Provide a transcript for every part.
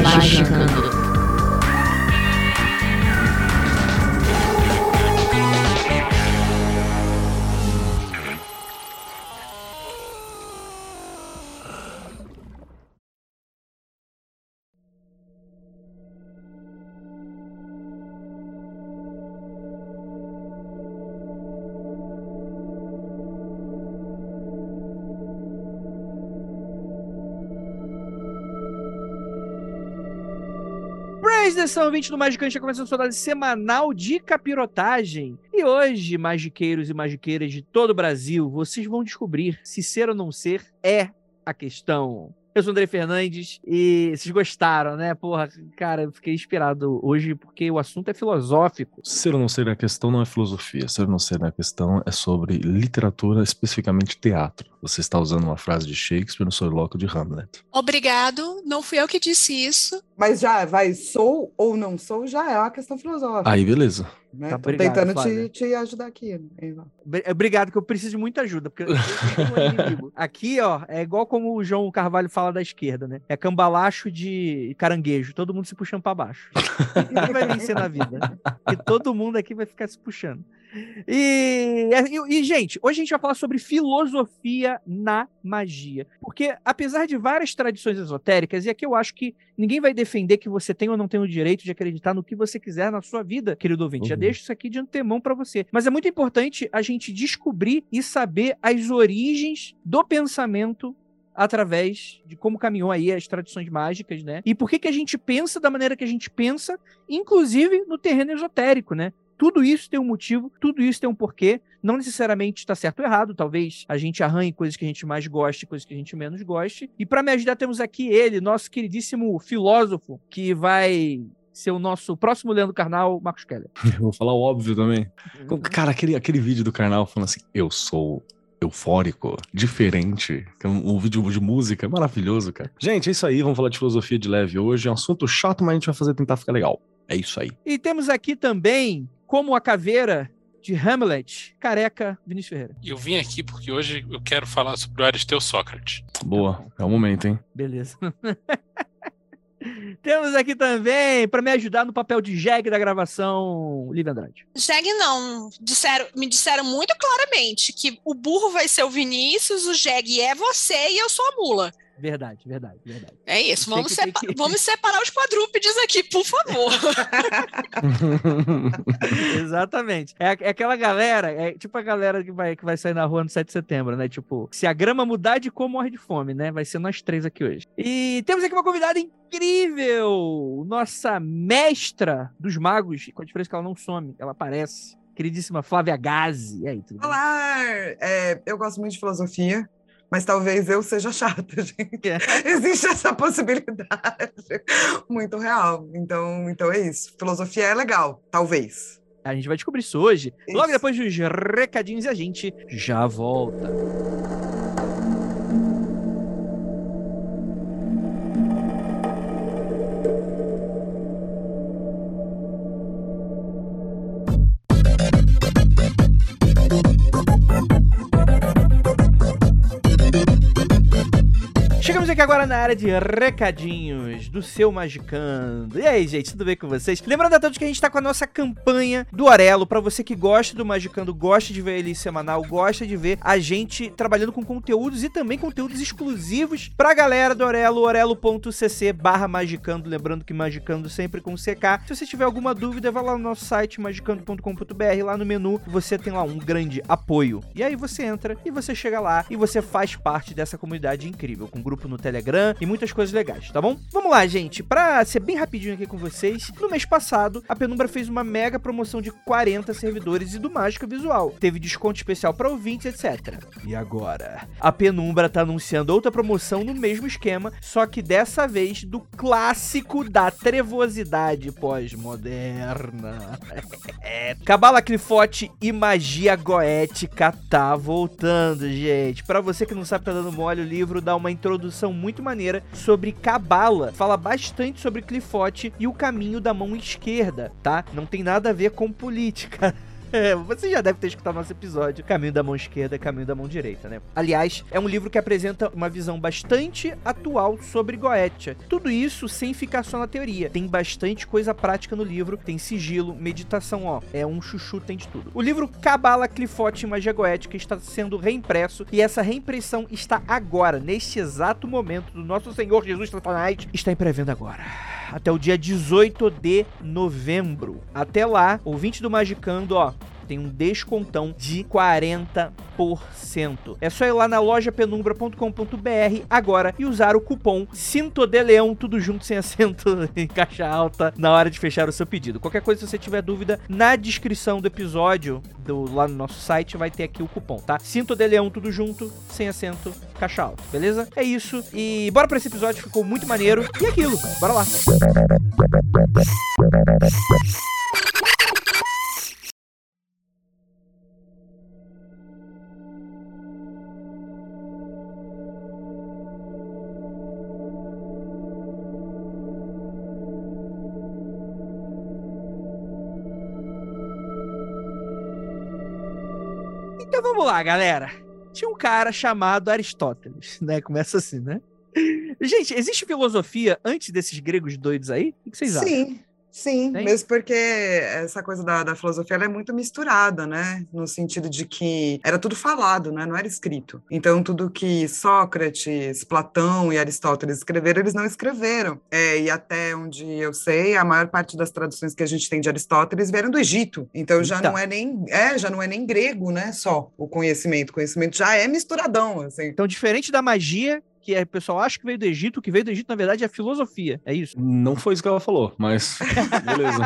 Magicando. Atenção, ouvinte do Magicante, está começando sua dose semanal de capirotagem. E hoje, magiqueiros e magiqueiras de todo o Brasil, vocês vão descobrir se ser ou não ser é a questão. Eu sou o André Fernandes e vocês gostaram, né? Porra, cara, eu fiquei inspirado hoje porque o assunto é filosófico. Ser ou não ser a questão não é filosofia. Ser ou não ser a questão é sobre literatura, especificamente teatro. Você está usando uma frase de Shakespeare no soliloquio de Hamlet. Obrigado, não fui eu que disse isso. Mas já vai, sou ou não sou, já é uma questão filosófica. Aí, beleza. Né? Tá, Tô obrigado, tentando Flávia. te, te ajudar aqui. Eva. Bri- Obrigado, que eu preciso de muita ajuda. Porque eu tenho um inimigo. Aqui, ó, é igual como o João Carvalho fala da esquerda, né? É cambalacho de caranguejo, todo mundo se puxando pra baixo. Ninguém vai vencer na vida. E todo mundo aqui vai ficar se puxando. E, e, e, gente, hoje a gente vai falar sobre filosofia na magia. Porque, apesar de várias tradições esotéricas, e aqui eu acho que ninguém vai defender que você tem ou não tem o direito de acreditar no que você quiser na sua vida, querido ouvinte. Já Uhum. deixo isso aqui de antemão pra você. Mas é muito importante a gente descobrir e saber as origens do pensamento através de como caminhou aí as tradições mágicas, né? E por que que a gente pensa da maneira que a gente pensa, inclusive no terreno esotérico, né? Tudo isso tem um motivo, tudo isso tem um porquê. Não necessariamente está certo ou errado. Talvez a gente arranhe coisas que a gente mais goste, coisas que a gente menos goste. E para me ajudar, temos aqui ele, nosso queridíssimo filósofo, que vai ser o nosso próximo Leandro Carnal, Marcos Keller. Eu vou falar o óbvio também. Cara, aquele, aquele vídeo do Karnal falando assim, eu sou eufórico, diferente, é um, um vídeo de música maravilhoso, cara. Gente, é isso aí, vamos falar de filosofia de leve hoje. É um assunto chato, mas a gente vai fazer tentar ficar legal. É isso aí. E temos aqui também, como a caveira de Hamlet, careca Vinícius Ferreira. E eu vim aqui porque hoje eu quero falar sobre o Aristeu Sócrates. Boa, é o momento, hein? Beleza. Temos aqui também, para me ajudar no papel de jegue da gravação, Lívia Andrade. Jeg não. Disseram, me disseram muito claramente que o burro vai ser o Vinícius, o Jeg é você e eu sou a mula. Verdade, verdade, verdade. É isso. Vamos, sepa- que- vamos separar os quadrúpedes aqui, por favor. Exatamente. É, é aquela galera, é tipo a galera que vai, que vai sair na rua no 7 de setembro, né? Tipo, se a grama mudar de cor, morre de fome, né? Vai ser nós três aqui hoje. E temos aqui uma convidada incrível! Nossa mestra dos magos, com a diferença que ela não some, ela aparece. Queridíssima Flávia Gazi. E aí, tudo bem? Olá! É, eu gosto muito de filosofia, mas talvez eu seja chata, gente. Existe essa possibilidade muito real. Então, então é isso. Filosofia é legal, talvez. A gente vai descobrir isso hoje, logo Isso. depois dos recadinhos e a gente já volta. Aqui agora na área de recadinhos do seu Magicando. E aí, gente, tudo bem com vocês? Lembrando a todos que a gente tá com a nossa campanha do Orelo. Pra você que gosta do Magicando, gosta de ver ele semanal, gosta de ver a gente trabalhando com conteúdos e também conteúdos exclusivos pra galera do Orelo, orelo.cc barra Magicando. Lembrando que Magicando sempre com CK. Se você tiver alguma dúvida, vai lá no nosso site magicando.com.br. Lá no menu você tem lá um grande apoio. E aí você entra e você chega lá e você faz parte dessa comunidade incrível, com grupo no Telegram e muitas coisas legais, tá bom? Vamos lá, gente. Pra ser bem rapidinho aqui com vocês, no mês passado, a Penumbra fez uma mega promoção de 40 servidores e do Mágica Visual. Teve desconto especial para ouvintes, etc. E agora? A Penumbra tá anunciando outra promoção no mesmo esquema, só que dessa vez do clássico da trevosidade pós-moderna. é, Cabala Clifote e magia goética tá voltando, gente. Para você que não sabe tá dando mole, o livro dá uma introdução muito maneira sobre Cabala. Fala bastante sobre Clifote e o caminho da mão esquerda, tá? Não tem nada a ver com política. É, você já deve ter escutado nosso episódio Caminho da Mão Esquerda, Caminho da Mão Direita, né? Aliás, é um livro que apresenta uma visão bastante atual sobre Goetia. Tudo isso sem ficar só na teoria. Tem bastante coisa prática no livro, tem sigilo, meditação, ó. É um chuchu, tem de tudo. O livro Cabala, Clifote e Magia Goética está sendo reimpresso e essa reimpressão está agora, neste exato momento do nosso Senhor Jesus Satanás, está em pré-venda agora até o dia 18 de novembro. Até lá, ouvinte do Magicando, ó, tem um descontão de 40%. É só ir lá na loja penumbra.com.br agora e usar o cupom Cinto de Leão, tudo junto sem acento em caixa alta, na hora de fechar o seu pedido. Qualquer coisa, se você tiver dúvida, na descrição do episódio, do, lá no nosso site, vai ter aqui o cupom, tá? Cinto de Leão, tudo junto, sem acento, caixa alta, beleza? É isso. E bora pra esse episódio, ficou muito maneiro. E aquilo, bora lá. Vamos lá, galera. Tinha um cara chamado Aristóteles, né? Começa assim, né? Gente, existe filosofia antes desses gregos doidos aí? O que vocês acham? Sim, sim, Tem? mesmo porque essa coisa da, da filosofia é muito misturada, né? No sentido de que era tudo falado, né? Não era escrito. Então, tudo que Sócrates, Platão e Aristóteles escreveram, eles não escreveram. É, e até onde eu sei, a maior parte das traduções que a gente tem de Aristóteles vieram do Egito. Então já Eita. não é nem é, já não é nem grego, né? Só o conhecimento. O conhecimento já é misturadão, assim. Então, diferente da magia, que é, o pessoal acha que veio do Egito, o que veio do Egito, na verdade, é a filosofia. É isso? Não foi isso que ela falou, mas beleza.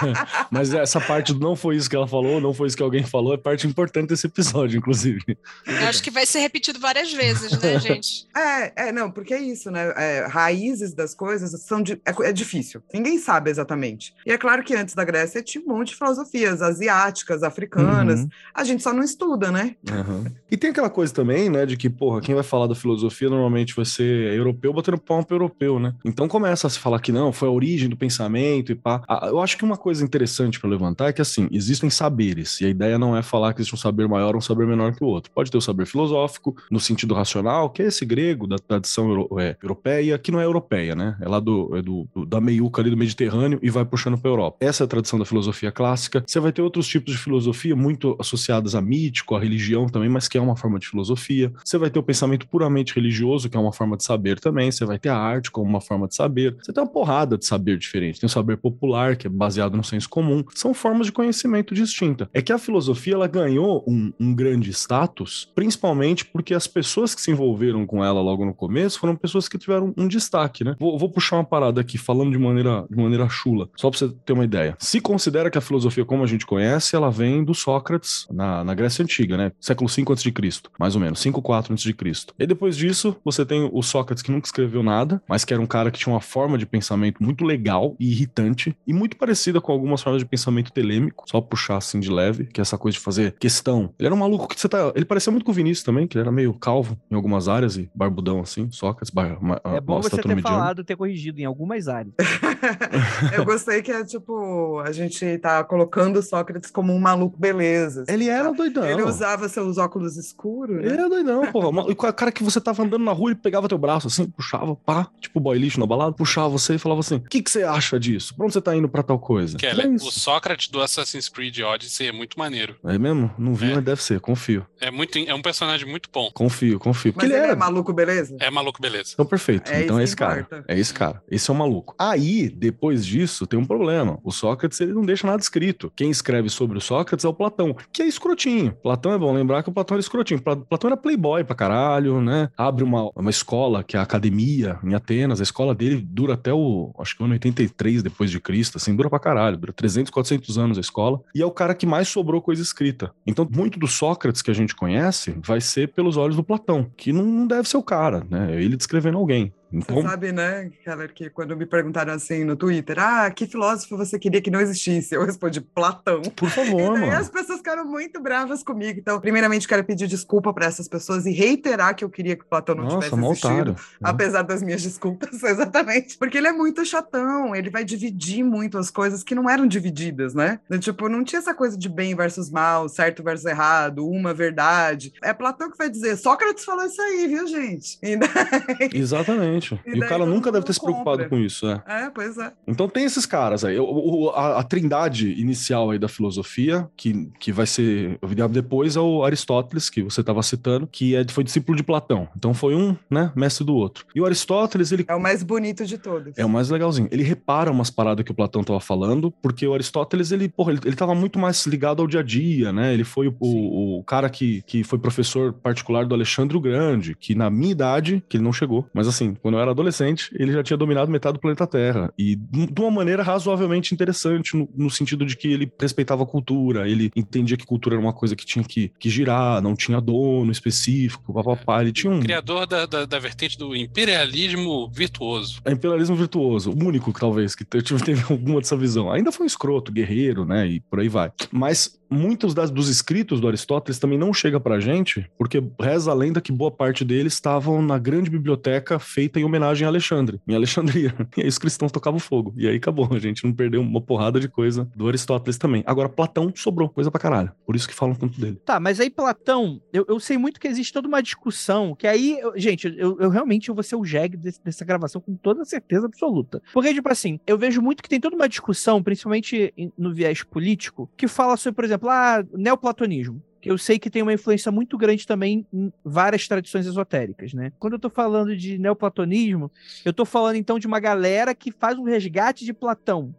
mas essa parte do não foi isso que ela falou, não foi isso que alguém falou, é parte importante desse episódio, inclusive. Eu acho que vai ser repetido várias vezes, né, gente? É, é, não, porque é isso, né? É, raízes das coisas são di- é, é difícil. Ninguém sabe exatamente. E é claro que antes da Grécia tinha um monte de filosofias asiáticas, africanas. Uhum. A gente só não estuda, né? Aham. E tem aquela coisa também, né, de que, porra, quem vai falar da filosofia normalmente vai ser europeu batendo palma pro europeu, né? Então começa a se falar que não, foi a origem do pensamento e pá. Ah, Eu acho que uma coisa interessante pra levantar é que, assim, existem saberes, e a ideia não é falar que existe um saber maior ou um saber menor que o outro. Pode ter o saber filosófico, no sentido racional, que é esse grego da tradição euro- é, europeia, que não é europeia, né? É lá do, é do, do- da meiuca ali do Mediterrâneo e vai puxando pra Europa. Essa é a tradição da filosofia clássica. Você vai ter outros tipos de filosofia muito associadas a mítico, a religião também, mas que é uma forma de filosofia. Você vai ter o pensamento puramente religioso, que é uma forma de saber também. Você vai ter a arte como uma forma de saber. Você tem uma porrada de saber diferente. Tem o saber popular, que é baseado no senso comum. São formas de conhecimento distinta. É que a filosofia ela ganhou um, um grande status, principalmente porque as pessoas que se envolveram com ela logo no começo foram pessoas que tiveram um destaque, né? Vou, vou puxar uma parada aqui, falando de maneira, de maneira chula, só pra você ter uma ideia. Se considera que a filosofia como a gente conhece, ela vem do Sócrates na, na Grécia Antiga, né? Século 5 a.C., mais ou menos, 5, 4 a.C. E depois disso, você tem o Sócrates que nunca escreveu nada, mas que era um cara que tinha uma forma de pensamento muito legal e irritante, e muito parecida com algumas formas de pensamento telêmico, só puxar assim de leve, que é essa coisa de fazer questão. Ele era um maluco que você tá. Ele parecia muito com o Vinícius também, que ele era meio calvo em algumas áreas e barbudão assim, Sócrates, bar, É bom você ter mediana. falado, ter corrigido em algumas áreas. Eu gostei que é tipo, a gente tá colocando Sócrates como um maluco beleza. assim, Ele era doidão. Ele usava seus óculos escuros, Ele né? era doidão, porra. Uma- O cara que você tava andando na rua, ele pegava teu braço assim, puxava, pá, tipo boy lixo na balada, puxava você e falava assim: o que, que você acha disso? Pra onde você tá indo pra tal coisa? Keller, é o isso. Sócrates do Assassin's Creed Odyssey é muito maneiro. É mesmo? Não vi, É. mas deve ser, confio. É, muito, é um personagem muito bom. Confio, confio. Porque Mas ele ele era. é maluco beleza? É maluco, beleza. Então, perfeito. É então é esse cara. importa. É esse cara. Esse é o maluco. Aí, depois disso, tem um problema. O Sócrates, ele não deixa nada escrito. Quem escreve sobre o Sócrates é o Platão, que é escrotinho. Platão é bom lembrar que o Platão era escrotinho. Pla- Platão era playboy pra caralho, né? Abre uma, uma escola, que é a academia em Atenas. A escola dele dura até o, acho que o ano 83 depois de Cristo, assim, dura pra caralho, dura 300, 400 anos a escola. E é o cara que mais sobrou coisa escrita. Então, muito do Sócrates que a gente conhece vai ser pelos olhos do Platão, que não, não deve ser o cara, né? É ele descrevendo alguém. Então, Você sabe, né, Keller, que quando me perguntaram assim no Twitter, ah, que filósofo você queria que não existisse? Eu respondi, Platão. por favor, E daí mano. as pessoas ficaram muito bravas comigo. Então, primeiramente, quero pedir desculpa para essas pessoas e reiterar que eu queria que Platão não Nossa, tivesse existido. otário. Apesar das minhas desculpas, exatamente. Porque ele é muito chatão, ele vai dividir muito as coisas que não eram divididas, né? Do Tipo, não tinha essa coisa de bem versus mal, certo versus errado, uma verdade. É Platão que vai dizer, Sócrates falou isso aí, viu, gente? Daí- Exatamente. E E, o cara nunca deve ter se preocupado com isso, né? É, pois é. Então tem esses caras aí. O- o- a, a trindade inicial aí da filosofia, que, que vai ser depois, é o Aristóteles, que você estava citando, que é, foi discípulo de Platão. Então foi um, né, mestre do outro. E o Aristóteles, ele É o mais bonito de todos. é o mais legalzinho. Ele repara umas paradas que o Platão tava falando, porque o Aristóteles, ele, porra, ele, ele tava muito mais ligado ao dia a dia, né? Ele foi o, o, o cara que, que foi professor particular do Alexandre o Grande, que na minha idade, que ele não chegou, mas assim, quando eu era adolescente, ele já tinha dominado metade do planeta Terra. E de uma maneira razoavelmente interessante, no, no sentido de que ele respeitava a cultura, ele entendia que cultura era uma coisa que tinha que, que girar, não tinha dono específico, papapá. Ele tinha um. Criador da, da, da vertente do imperialismo virtuoso. É imperialismo virtuoso, o único que talvez que teve alguma dessa visão. Ainda foi um escroto, guerreiro, né? E por aí vai. Mas muitos das, dos escritos do Aristóteles também não chega pra gente, porque reza a lenda que boa parte deles estavam na grande biblioteca feita em homenagem a Alexandre, em Alexandria. E aí os cristãos tocavam fogo. E aí acabou, a gente não perdeu uma porrada de coisa do Aristóteles também. Agora, Platão sobrou coisa pra caralho. Por isso que falam tanto dele. Tá, mas aí Platão, eu, eu sei muito que existe toda uma discussão, que aí, eu- gente, eu, eu realmente eu vou ser o jegue desse- dessa gravação com toda certeza absoluta. Porque, tipo assim, eu vejo muito que tem toda uma discussão, principalmente no viés político, que fala sobre, por exemplo, ah, neoplatonismo. Que eu sei que tem uma influência muito grande também em várias tradições esotéricas, né? Quando eu tô falando de neoplatonismo, eu tô falando então de uma galera que faz um resgate de Platão,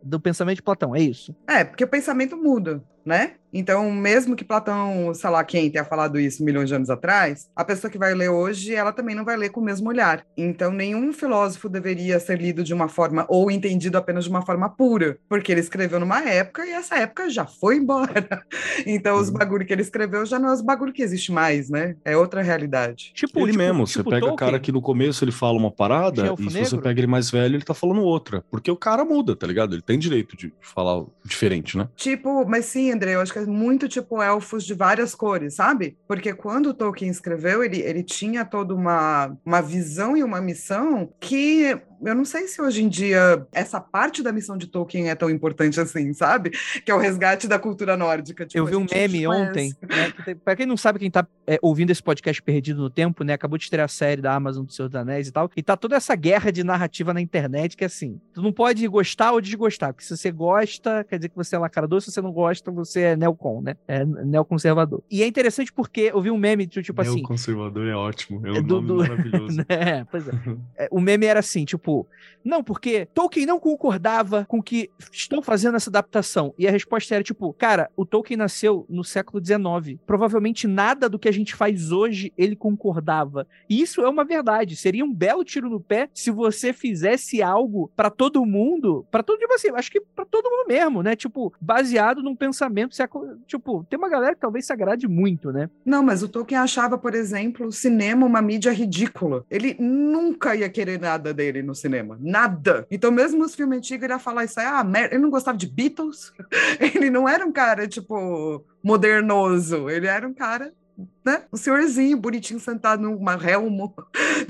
do pensamento de Platão, é isso? É, porque o pensamento muda, né? Então, mesmo que Platão, sei lá quem tenha falado isso milhões de anos atrás, a pessoa que vai ler hoje, ela também não vai ler com o mesmo olhar. Então, nenhum filósofo deveria ser lido de uma forma ou entendido apenas de uma forma pura, porque ele escreveu numa época e essa época já foi embora. Então, os Uhum. bagulho que ele escreveu já não é os bagulho que existe mais, né? É outra realidade. Tipo, ele tipo- mesmo, tipo você pega o cara que no começo ele fala uma parada, Gelfo e se negro? você pega ele mais velho, ele tá falando outra. Porque o cara muda, tá ligado? Ele tem direito de falar diferente, né? Tipo, mas sim, André, eu acho que é muito tipo elfos de várias cores, sabe? Porque quando o Tolkien escreveu, ele, ele tinha toda uma, uma visão e uma missão que eu não sei se hoje em dia essa parte da missão de Tolkien é tão importante assim, sabe? Que é o resgate da cultura nórdica. Tipo, Eu vi um meme ontem, né? Pra quem não sabe, quem tá é, ouvindo esse podcast perdido no tempo, né? Acabou de estrear a série da Amazon do Senhor dos Anéis e tal. E tá toda essa guerra de narrativa na internet que assim, tu não pode gostar ou desgostar. Porque se você gosta, quer dizer que você é lacrador. Se você não gosta, você é neocon, né? É neoconservador. E é interessante porque eu vi um meme, do tipo assim. conservador é ótimo, é um do- nome do- maravilhoso. É, pois é. É, O meme era assim, tipo, não, porque Tolkien não concordava com que estão fazendo essa adaptação. E a resposta era, tipo, cara, o Tolkien nasceu no século XIX. Provavelmente nada do que a gente faz hoje ele concordava. E isso é uma verdade. Seria um belo tiro no pé se você fizesse algo pra todo mundo, pra todo, tipo assim, acho que pra todo mundo mesmo, né? Tipo, baseado num pensamento século. Tipo, tem uma galera que talvez se agrade muito, né? Não, mas o Tolkien achava, por exemplo, o cinema uma mídia ridícula. Ele nunca ia querer nada dele no cinema. Nada. Então, mesmo nos filmes antigos, ele ia falar isso aí, ah, merda. Ele não gostava de Beatles. Ele não era um cara, tipo, modernoso. Ele era um cara. Né? Um senhorzinho bonitinho sentado numa relmo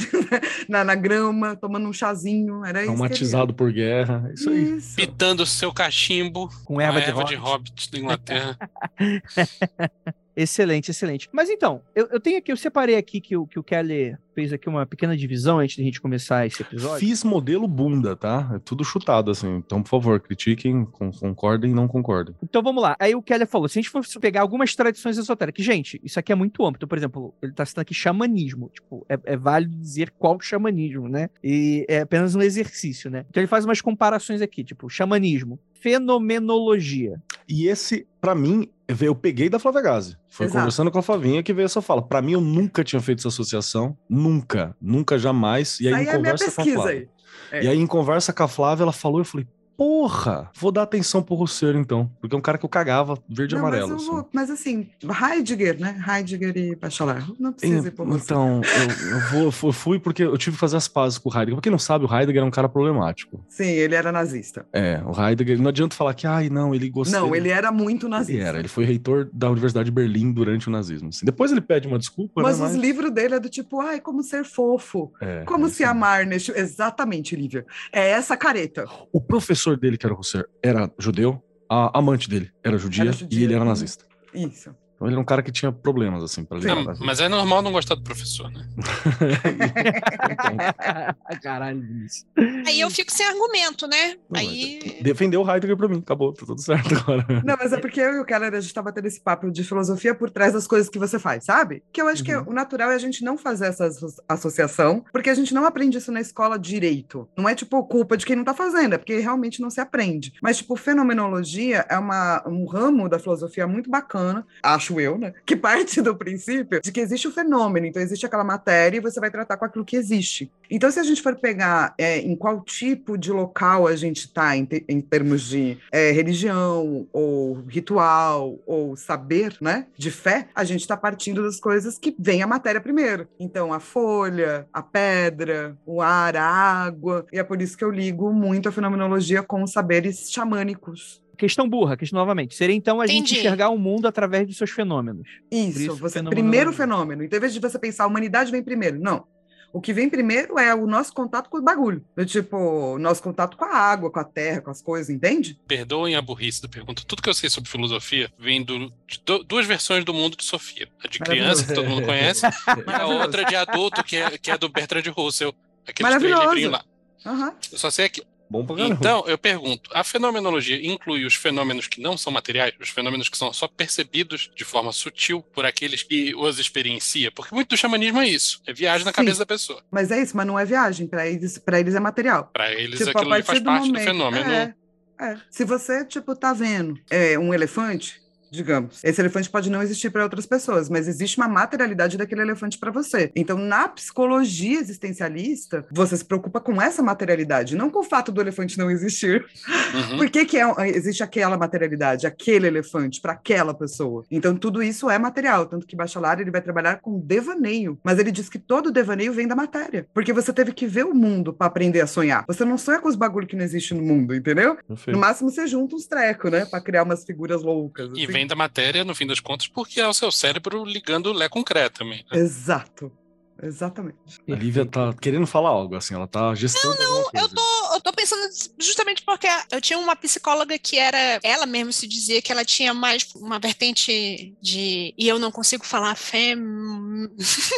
na, na grama, tomando um chazinho. Era isso. Traumatizado por guerra. Isso era. aí. Isso. Pitando o seu cachimbo Com com erva, a de, erva rock. de hobbit da Inglaterra. Excelente, excelente. Mas então, eu, eu tenho aqui, eu separei aqui que o, que o Kelly fez aqui uma pequena divisão antes de a gente começar esse episódio. Fiz modelo bunda, tá? É tudo chutado, assim. Então, por favor, critiquem, con- concordem e não concordem. Então vamos lá. Aí o Kelly falou: se a gente for pegar algumas tradições esotéricas, gente, isso aqui é muito amplo. Então, por exemplo, ele tá citando aqui xamanismo. Tipo, é, é válido dizer qual xamanismo, né? E é apenas um exercício, né? Então ele faz umas comparações aqui, tipo, xamanismo, fenomenologia. E esse, pra mim, eu peguei da Flávia Gazi. Foi Exato. conversando com a Flavinha que veio essa fala. Pra mim, eu nunca tinha feito essa associação. Nunca. Nunca, jamais. E aí, aí em é conversa com a Flávia. aí. É. E aí, em conversa com a Flávia, ela falou, eu falei, porra, vou dar atenção pro Rousseau, então. Porque é um cara que eu cagava verde e amarelo. mas, assim. vou- mas assim, Heidegger, né? Heidegger e Bachelard. Não precisa ir você. Então, eu, eu vou, eu fu- fui porque eu tive que fazer as pazes com o Heidegger. Pra quem não sabe, o Heidegger é um cara problemático. Sim, ele era nazista. É, o Heidegger, não adianta falar que, ai, não, ele gostou. Não, ele era muito nazista. Ele era, ele foi reitor da Universidade de Berlim durante o nazismo. assim. Depois ele pede uma desculpa, Mas né? os livros dele é do tipo, ai, como ser fofo. é, Como é se amar neste. Exatamente, Lívia. É essa careta. O professor dele, que era era judeu, a amante dele era judia, Era judia, e ele era hum. nazista. Isso. Então ele era um cara que tinha problemas, assim, pra lidar. Não, vida. mas é normal não gostar do professor, né? Caralho, Vinícius. Aí eu fico sem argumento, né? Não, Aí. Defendeu o Heidegger pra mim, acabou, tá tudo certo agora. Não, mas é porque eu e o Keller, a gente tava tendo esse papo de filosofia por trás das coisas que você faz, sabe? Que eu acho que Uhum. o natural é a gente não fazer essa asso- associação, porque a gente não aprende isso na escola direito. Não é, tipo, culpa de quem não tá fazendo, é porque realmente não se aprende. Mas, tipo, fenomenologia é uma, um ramo da filosofia muito bacana, acho eu, né? Que parte do princípio de que existe o fenômeno, então existe aquela matéria e você vai tratar com aquilo que existe. Então, se a gente for pegar é, em qual tipo de local a gente está em, te- em termos de é, religião, ou ritual, ou saber, né, de fé, a gente está partindo das coisas que vem a matéria primeiro. Então, a folha, a pedra, o ar, a água, e é por isso que eu ligo muito a fenomenologia com saberes xamânicos. Questão burra, questão novamente. Seria então a gente Entendi. enxergar o mundo através dos seus fenômenos. Isso, isso, você fenomenologia. primeiro fenômeno. Então, em vez de você pensar a humanidade vem primeiro, não. O que vem primeiro é o nosso contato com o bagulho. Do tipo, o nosso contato com a água, com a terra, com as coisas, entende? Perdoem a burrice da pergunta. Tudo que eu sei sobre filosofia vem do- de du- duas versões do mundo de Sofia. A de criança, que todo mundo conhece, e a outra de adulto, que é, que é do Bertrand Russell. Aqueles três Maravilhoso. livrinhos lá. Aham. Eu só sei que. Bom pra caramba. Então, eu pergunto: a fenomenologia inclui os fenômenos que não são materiais, os fenômenos que são só percebidos de forma sutil por aqueles que os experiencia? Porque muito do xamanismo é isso: é viagem na Sim. cabeça da pessoa. Mas é isso, mas não é viagem. Para eles, para eles é material. Para eles, Tipo, aquilo faz parte do, fenômeno. É, é. Se você, tipo, tá vendo é, um elefante, digamos, esse elefante pode não existir para outras pessoas, mas existe uma materialidade daquele elefante para você. Então, na psicologia existencialista, você se preocupa com essa materialidade, não com o fato do elefante não existir. Uhum. Por que, que é- existe aquela materialidade, aquele elefante, para aquela pessoa? Então, tudo isso é material. Tanto que Bachelard ele vai trabalhar com devaneio. Mas ele diz que todo devaneio vem da matéria. Porque você teve que ver o mundo para aprender a sonhar. Você não sonha com os bagulho que não existe no mundo, entendeu? Perfeito. No máximo, você junta uns trecos, né? Para criar umas figuras loucas. E assim. Vem da matéria, no fim das contas, porque é o seu cérebro ligando Lé com Cré também. né? Exato. Exatamente. A Lívia tá querendo falar algo, assim, ela tá gestando alguma Eu coisa. tô, eu tô pensando justamente porque eu tinha uma psicóloga que era. Ela mesmo se dizia que ela tinha mais uma vertente de. E eu não consigo falar fem.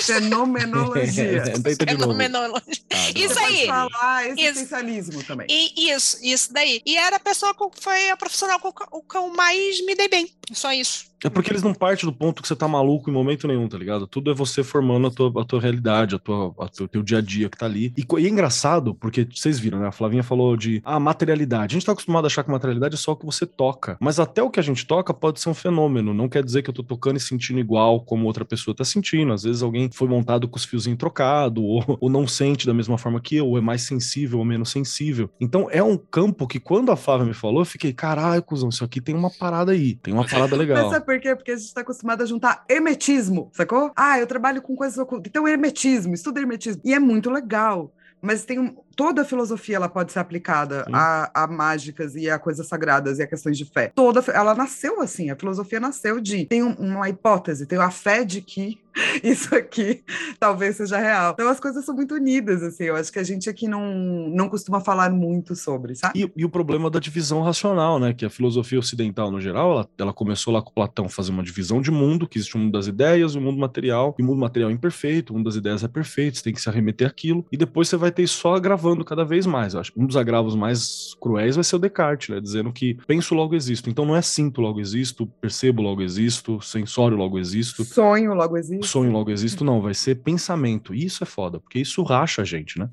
Fenomenologia. Fenomenologia. Ah, Isso aí. falar existencialismo também. E isso, isso daí. E era a pessoa com foi a profissional com com que eu mais me dei bem. Só isso. É porque eles não partem do ponto que você tá maluco em momento nenhum, tá ligado? Tudo é você formando a tua, a tua realidade, a tua, a teu, teu dia a dia que tá ali. E, e é engraçado, porque vocês viram, né? A Flavinha falou de ah, materialidade. A gente tá acostumado a achar que materialidade é só o que você toca. Mas até o que a gente toca pode ser um fenômeno. Não quer dizer que eu tô tocando e sentindo igual como outra pessoa tá sentindo. Às vezes alguém foi montado com os fiozinhos trocados, ou, ou não sente da mesma forma que eu, ou é mais sensível ou menos sensível. Então é um campo que quando a Flávia me falou, eu fiquei, caralho, cuzão, isso aqui tem uma parada aí, tem uma parada Mas legal. sabe por quê? Porque a gente está acostumado a juntar hermetismo, sacou? Ah, eu trabalho com coisas ocultas. Então, hermetismo, estuda hermetismo. E é muito legal. Mas tem um- toda a filosofia ela pode ser aplicada a, a mágicas e a coisas sagradas e a questões de fé. Toda ela nasceu assim, a filosofia nasceu de tem um- uma hipótese, tem a fé de que isso aqui talvez seja real. Então as coisas são muito unidas assim. Eu acho que a gente aqui não não costuma falar muito sobre, sabe? E, e o problema da divisão racional, né? Que a filosofia ocidental, no geral, ela, ela começou lá com Platão fazer uma divisão de mundo, que existe o mundo das ideias, o mundo material, e o mundo material é imperfeito, o mundo das ideias é perfeito, você tem que se arremeter aquilo, e depois você vai ter só agravando cada vez mais. Eu acho que um dos agravos mais cruéis vai ser o Descartes, né? Dizendo que penso logo existo. Então não é sinto logo existo, percebo logo existo, sensório logo existo. Sonho logo existe. Sonho logo existo, não, vai ser pensamento. E isso é foda, porque isso racha a gente, né?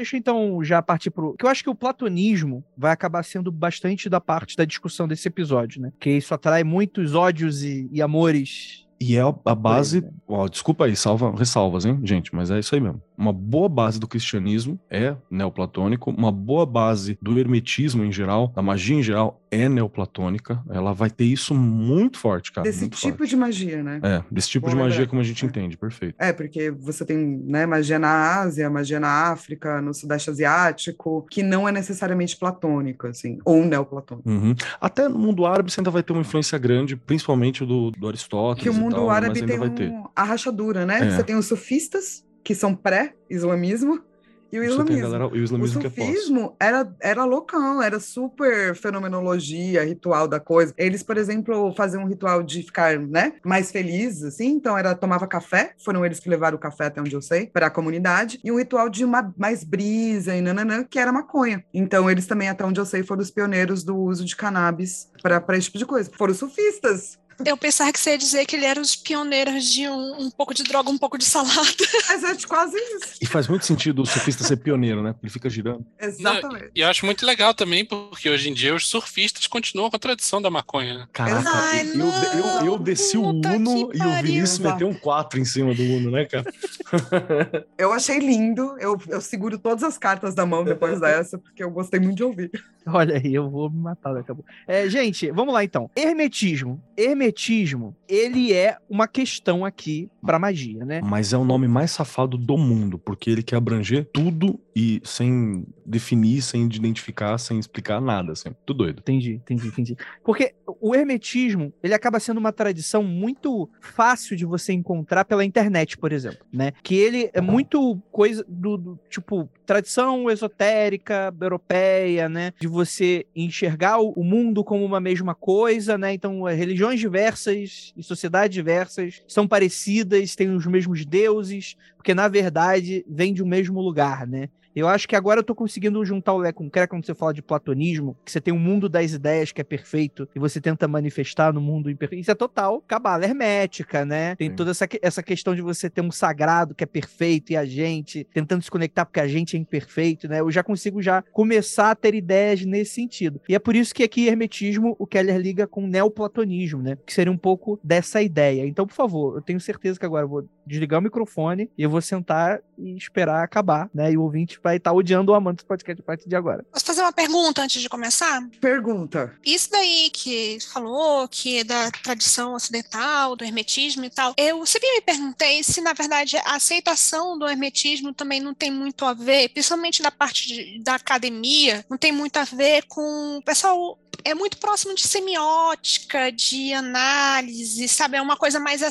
deixa eu então já partir pro. Que eu acho que o platonismo vai acabar sendo bastante da parte da discussão desse episódio, né? Que isso atrai muitos ódios e, e amores E é a base. né? Ó, desculpa aí, salva, ressalvas, hein, gente? Mas é isso aí mesmo. Uma boa base do cristianismo é neoplatônico. Uma boa base do hermetismo em geral, da magia em geral, é neoplatônica. Ela vai ter isso muito forte, cara. Desse tipo forte. de magia, né? É, desse tipo Bom de magia como a gente É. entende, perfeito. É, porque você tem né, magia na Ásia, magia na África, no Sudeste Asiático, que não é necessariamente platônica, assim, ou neoplatônica. Uhum. Até no mundo árabe você ainda vai ter uma influência grande, principalmente do, do Aristóteles. Que o mundo tal, mas árabe tem vai ter. um- a rachadura, né? É. Você tem os sufistas, que são pré-islamismo, e o islamismo. galera- e o O islamismo que é sufismo era, era loucão, era super fenomenologia, ritual da coisa. Eles, por exemplo, faziam um ritual de ficar, né, mais felizes, assim, então era tomava café, foram eles que levaram o café até onde eu sei, para a comunidade, e um ritual de uma mais brisa e nananã, que era maconha. Então eles também, até onde eu sei, foram os pioneiros do uso de cannabis para esse tipo de coisa. Foram sufistas. Eu pensava que você ia dizer que ele era os pioneiros de um, um pouco de droga, um pouco de salada. Mas é quase isso. E faz muito sentido o surfista ser pioneiro, né? Ele fica girando. Exatamente. E eu acho muito legal também, porque hoje em dia os surfistas continuam com a tradição da maconha. né? Caraca, Ai, eu, eu, eu, não, desci o Uno e o. Vinícius meteu um 4 em cima do Uno, né, cara? Eu achei lindo. Eu, eu seguro todas as cartas da mão depois dessa, porque eu gostei muito de ouvir. Olha aí, eu vou me matar daqui a pouco. É, gente, vamos lá então. Hermetismo. Hermetismo, ele é uma questão aqui pra magia, né? Mas é o nome mais safado do mundo, porque ele quer abranger tudo e sem definir, sem identificar, sem explicar nada, assim. Tudo doido. Entendi, entendi, entendi. Porque o hermetismo, ele acaba sendo uma tradição muito fácil de você encontrar pela internet, por exemplo, né? Que ele é muito coisa do, do, tipo tradição esotérica europeia, né? De você enxergar o, mundo como uma mesma coisa, né? Então, eh, religiões diversas e sociedades diversas são parecidas, têm os mesmos deuses, porque na verdade vem de um mesmo lugar, né? Eu acho que agora eu tô conseguindo juntar o Lé com o Cré quando você fala de platonismo, que você tem um mundo das ideias que é perfeito e você tenta manifestar no mundo imperfeito. Isso é total cabala hermética, né? Tem Sim. toda essa, essa questão de você ter um sagrado que é perfeito e a gente tentando se conectar porque a gente é imperfeito, né? Eu já consigo já começar a ter ideias nesse sentido. E é por isso que aqui hermetismo o Keller liga com neoplatonismo, né? Que seria um pouco dessa ideia. Então, por favor, eu tenho certeza que agora eu vou desligar o microfone e eu vou sentar e esperar acabar, né? E o ouvinte vai estar odiando o amante do podcast a partir de agora. Posso fazer uma pergunta antes de começar? Pergunta. Isso daí que falou, que é da tradição ocidental, do hermetismo e tal, eu sempre me perguntei se, na verdade, a aceitação do hermetismo também não tem muito a ver, principalmente da parte de- da academia, não tem muito a ver com o pessoal. É muito próximo de semiótica, de análise, sabe? É uma coisa mais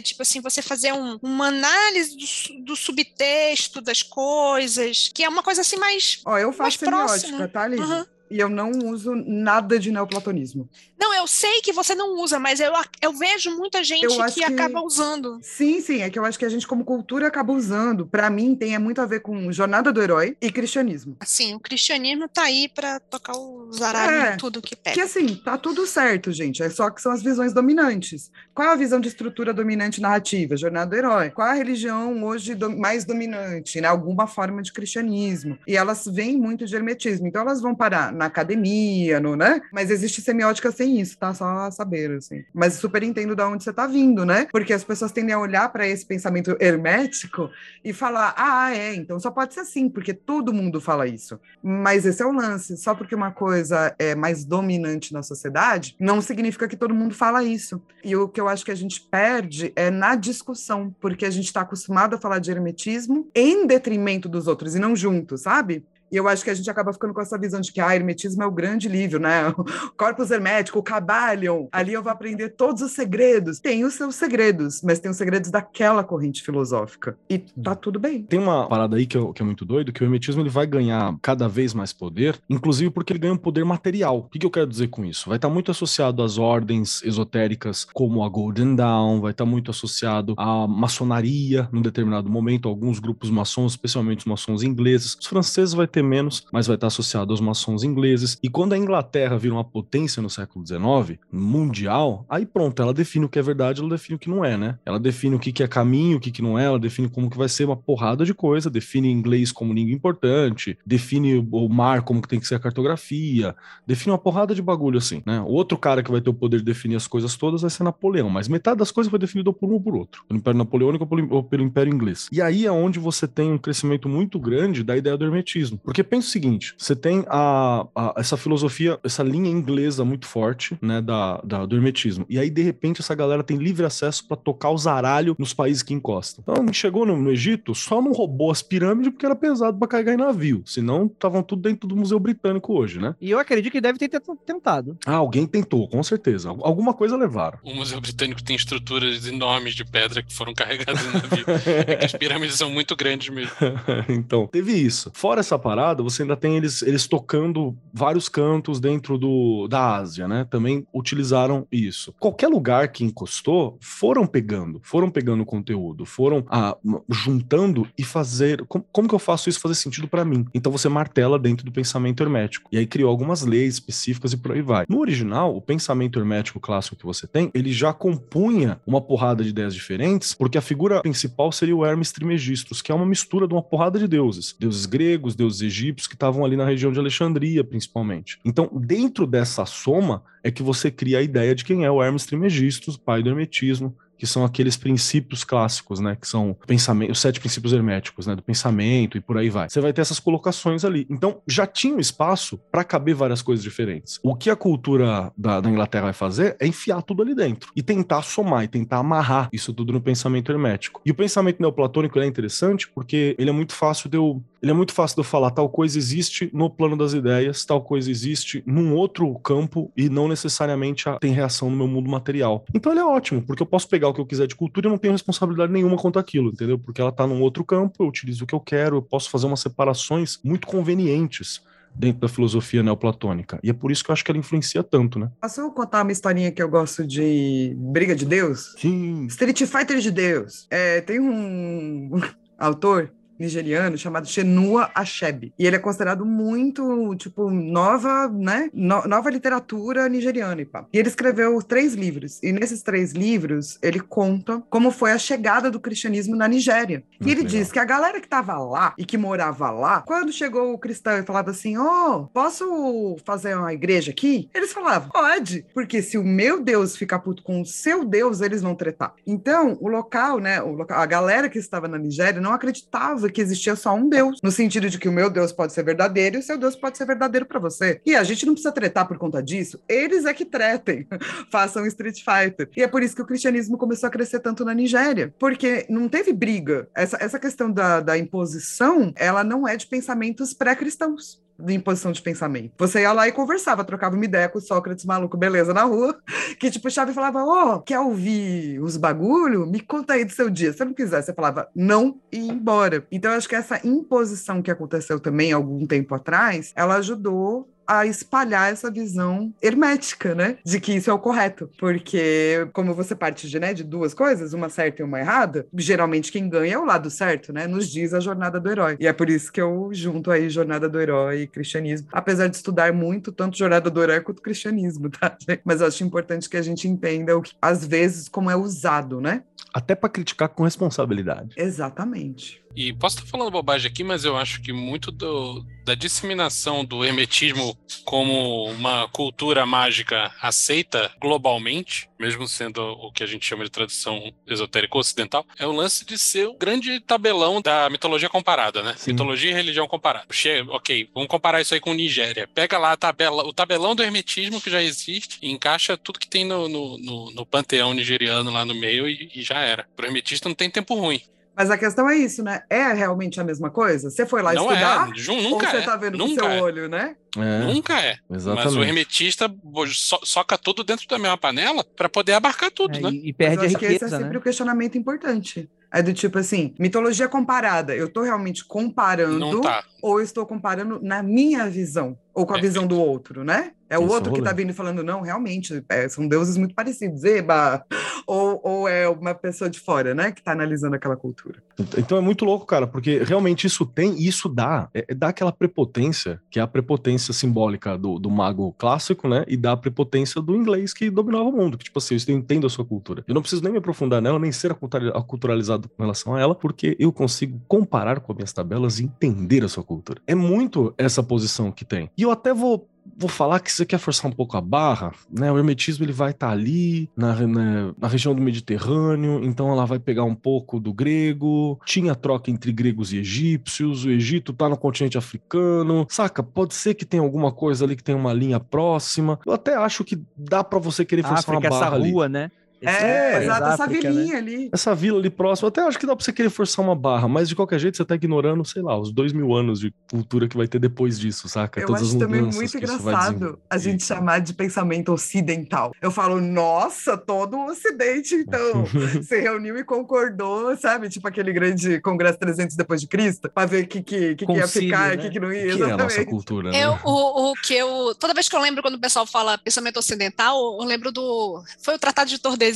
tipo assim, você fazer um- uma análise do, do subtexto das coisas, que é uma coisa assim mais Ó, eu Mais faço semiótica, próximo. tá, Lívia? Aham. E eu não uso nada de neoplatonismo. Não, eu sei que você não usa, mas eu, eu vejo muita gente que, que- acaba usando. Sim, sim, é que eu acho que a gente, como cultura, acaba usando. Pra mim, tem é muito a ver com jornada do herói e cristianismo. Assim, o cristianismo tá aí pra tocar os aralhos É, em tudo que Que pega. assim, tá tudo certo, gente. É só que são as visões dominantes. Qual é a visão de estrutura dominante narrativa? Jornada do herói. Qual é a religião hoje do- mais dominante? Né? Alguma forma de cristianismo. E elas vêm muito de hermetismo. Então elas vão parar na academia, no, né? Mas existe semiótica sem isso, tá? Só saber, assim. Mas super entendo de onde você tá vindo, né? Porque as pessoas tendem a olhar para esse pensamento hermético e falar: ah, é, então só pode ser assim, porque todo mundo fala isso. Mas esse é o lance. Só porque uma coisa é mais dominante na sociedade, não significa que todo mundo fala isso. E o que eu acho que a gente perde é na discussão, porque a gente está acostumado a falar de hermetismo em detrimento dos outros e não junto, sabe? E eu acho que a gente acaba ficando com essa visão de que ah, hermetismo é o grande livro, né? O corpus hermético, o Cabalion, ali eu vou aprender todos os segredos. Tem os seus segredos, mas tem os segredos daquela corrente filosófica. E tá tudo bem. Tem uma parada aí que é, que é muito doido, que o hermetismo ele vai ganhar cada vez mais poder, inclusive porque ele ganha um poder material. O que, que eu quero dizer com isso? Vai estar muito associado às ordens esotéricas, como a Golden Dawn, vai estar muito associado à maçonaria, num determinado momento, alguns grupos maçons, especialmente os maçons ingleses. Os franceses vai ter ter menos, mas vai estar associado aos maçons ingleses. E quando a Inglaterra vira uma potência no século XIX, mundial, aí pronto, ela define o que é verdade, ela define o que não é, né? Ela define o que, é caminho, o que, que não é, ela define como que vai ser uma porrada de coisa, define inglês como língua importante, define o mar como que tem que ser a cartografia, define uma porrada de bagulho assim, né? O outro cara que vai ter o poder de definir as coisas todas vai ser Napoleão, mas metade das coisas foi definida por um ou por outro, pelo Império Napoleônico ou pelo Império Inglês. E aí é onde você tem um crescimento muito grande da ideia do hermetismo. Porque pensa o seguinte, você tem a, a essa filosofia, essa linha inglesa muito forte, né, da, da, do hermetismo. E aí, de repente, essa galera tem livre acesso para tocar o zaralho nos países que encostam. Então, chegou no, no Egito, só não roubou as pirâmides porque era pesado para carregar em navio. Senão, estavam tudo dentro do Museu Britânico hoje, né? E eu acredito que deve ter tentado. Ah, alguém tentou, com certeza. Alguma coisa levaram. O Museu Britânico tem estruturas enormes de pedra que foram carregadas no navio. é que as pirâmides são muito grandes mesmo. então, teve isso. Fora essa parada, você ainda tem eles, eles tocando vários cantos dentro do, da Ásia, né? Também utilizaram isso. Qualquer lugar que encostou, foram pegando, foram pegando conteúdo, foram ah, juntando e fazer. Como, como que eu faço isso fazer sentido para mim? Então você martela dentro do pensamento hermético. E aí criou algumas leis específicas e por aí vai. No original, o pensamento hermético clássico que você tem, ele já compunha uma porrada de ideias diferentes, porque a figura principal seria o Hermes Trismegistus, que é uma mistura de uma porrada de deuses. Deuses gregos, deuses egípcios, que estavam ali na região de Alexandria, principalmente. Então, dentro dessa soma, é que você cria a ideia de quem é o Hermes Trismegistus, pai do hermetismo, que são aqueles princípios clássicos, né? Que são pensamento, os sete princípios herméticos, né? Do pensamento e por aí vai. Você vai ter essas colocações ali. Então, já tinha um espaço para caber várias coisas diferentes. O que a cultura da, da, Inglaterra vai fazer é enfiar tudo ali dentro e tentar somar e tentar amarrar isso tudo no pensamento hermético. E o pensamento neoplatônico é interessante porque ele é muito fácil de eu ele é muito fácil de eu falar, tal coisa existe no plano das ideias, tal coisa existe num outro campo e não necessariamente tem reação no meu mundo material. Então ele é ótimo, porque eu posso pegar o que eu quiser de cultura e não tenho responsabilidade nenhuma quanto aquilo, entendeu? Porque ela tá num outro campo, eu utilizo o que eu quero, eu posso fazer umas separações muito convenientes dentro da filosofia neoplatônica. E é por isso que eu acho que ela influencia tanto, né? Posso eu contar uma historinha que eu gosto de Briga de Deus? Sim. Street Fighter de Deus. É, tem um autor nigeriano chamado Chenua Achebe. E ele é considerado muito, tipo, nova, né? No, nova literatura nigeriana e pá. E ele escreveu três livros. E nesses três livros, ele conta como foi a chegada do cristianismo na Nigéria. Muito e ele legal. diz que a galera que tava lá e que morava lá, quando chegou o cristão e falava assim: Ó, oh, posso fazer uma igreja aqui? Eles falavam: pode, porque se o meu Deus ficar puto com o seu Deus, eles vão tretar. Então, o local, né? O local, a galera que estava na Nigéria não acreditava que existia só um Deus, no sentido de que o meu Deus pode ser verdadeiro e o seu Deus pode ser verdadeiro para você. E a gente não precisa tretar por conta disso, eles é que tretem, façam Street Fighter. E é por isso que o cristianismo começou a crescer tanto na Nigéria, porque não teve briga. Essa, essa questão da, da imposição, ela não é de pensamentos pré-cristãos imposição de pensamento. Você ia lá e conversava, trocava uma ideia com o Sócrates maluco, beleza, na rua, que te puxava e falava, ó, oh, quer ouvir os bagulho? Me conta aí do seu dia. Se não quiser, você falava não e ia embora. Então, eu acho que essa imposição que aconteceu também algum tempo atrás, ela ajudou a espalhar essa visão hermética, né? De que isso é o correto. Porque, como você parte de, né, de duas coisas, uma certa e uma errada, geralmente quem ganha é o lado certo, né? Nos diz a jornada do herói. E é por isso que eu junto aí jornada do herói e cristianismo. Apesar de estudar muito, tanto jornada do herói quanto cristianismo, tá? Mas eu acho importante que a gente entenda, o que, às vezes, como é usado, né? Até para criticar com responsabilidade. Exatamente. E posso estar falando bobagem aqui, mas eu acho que muito do, da disseminação do hermetismo como uma cultura mágica aceita globalmente, mesmo sendo o que a gente chama de tradição esotérica ocidental, é o lance de ser o grande tabelão da mitologia comparada, né? Sim. Mitologia e religião comparada. Chega, ok, vamos comparar isso aí com Nigéria. Pega lá tabela, o tabelão do hermetismo que já existe e encaixa tudo que tem no, no, no, no panteão nigeriano lá no meio e, e já era. O hermetista não tem tempo ruim. Mas a questão é isso, né? É realmente a mesma coisa? Você foi lá não estudar? É. Nunca ou você é. tá vendo nunca com seu é. olho, né? É. Nunca é. Exatamente. Mas o hermetista so soca tudo dentro da mesma panela para poder abarcar tudo, é, né? E, perde Mas eu acho a riqueza, que esse é sempre né? o questionamento importante. É do tipo assim, mitologia comparada. Eu tô realmente comparando tá. ou estou comparando na minha visão? Ou com a visão do outro, né? É o Esse é o outro que tá rolê. vindo e falando, não, realmente, é, são deuses muito parecidos, eba! Ou, ou é uma pessoa de fora, né, que tá analisando aquela cultura. Então é muito louco, cara, porque realmente isso tem, e isso dá, é, é dá aquela prepotência, que é a prepotência simbólica do, do mago clássico, né? E dá a prepotência do inglês que dominava o mundo, que tipo assim, eu entendo a sua cultura. Eu não preciso nem me aprofundar nela, nem ser acultura- aculturalizado com relação a ela, porque eu consigo comparar com as minhas tabelas e entender a sua cultura. É muito essa posição que tem. E eu até vou vou falar que você quer forçar um pouco a barra, né? O hermetismo ele vai estar ali na, na, na região do Mediterrâneo, então ela vai pegar um pouco do grego. Tinha troca entre gregos e egípcios. O Egito tá no continente africano, saca? Pode ser que tenha alguma coisa ali que tenha uma linha próxima. Eu até acho que dá pra você querer forçar África, uma essa barra ali. rua, né? Esse É, exato, essa África, né? vilinha ali. Essa vila ali próxima, até acho que dá pra você querer forçar uma barra, mas de qualquer jeito você tá ignorando, sei lá, os dois mil anos de cultura que vai ter depois disso, saca? Eu acho também muito engraçado a gente chamar de pensamento ocidental. Eu falo, nossa, todo o ocidente, então, se reuniu e concordou, sabe? Tipo aquele grande congresso 300 depois de Cristo, para ver o que, que, que, que ia ficar e o né? que, que não ia, que é a nossa exatamente. cultura, né? Eu, o, o que eu. Toda vez que eu lembro quando o pessoal fala pensamento ocidental, eu lembro do. Foi o Tratado de Tordesilhas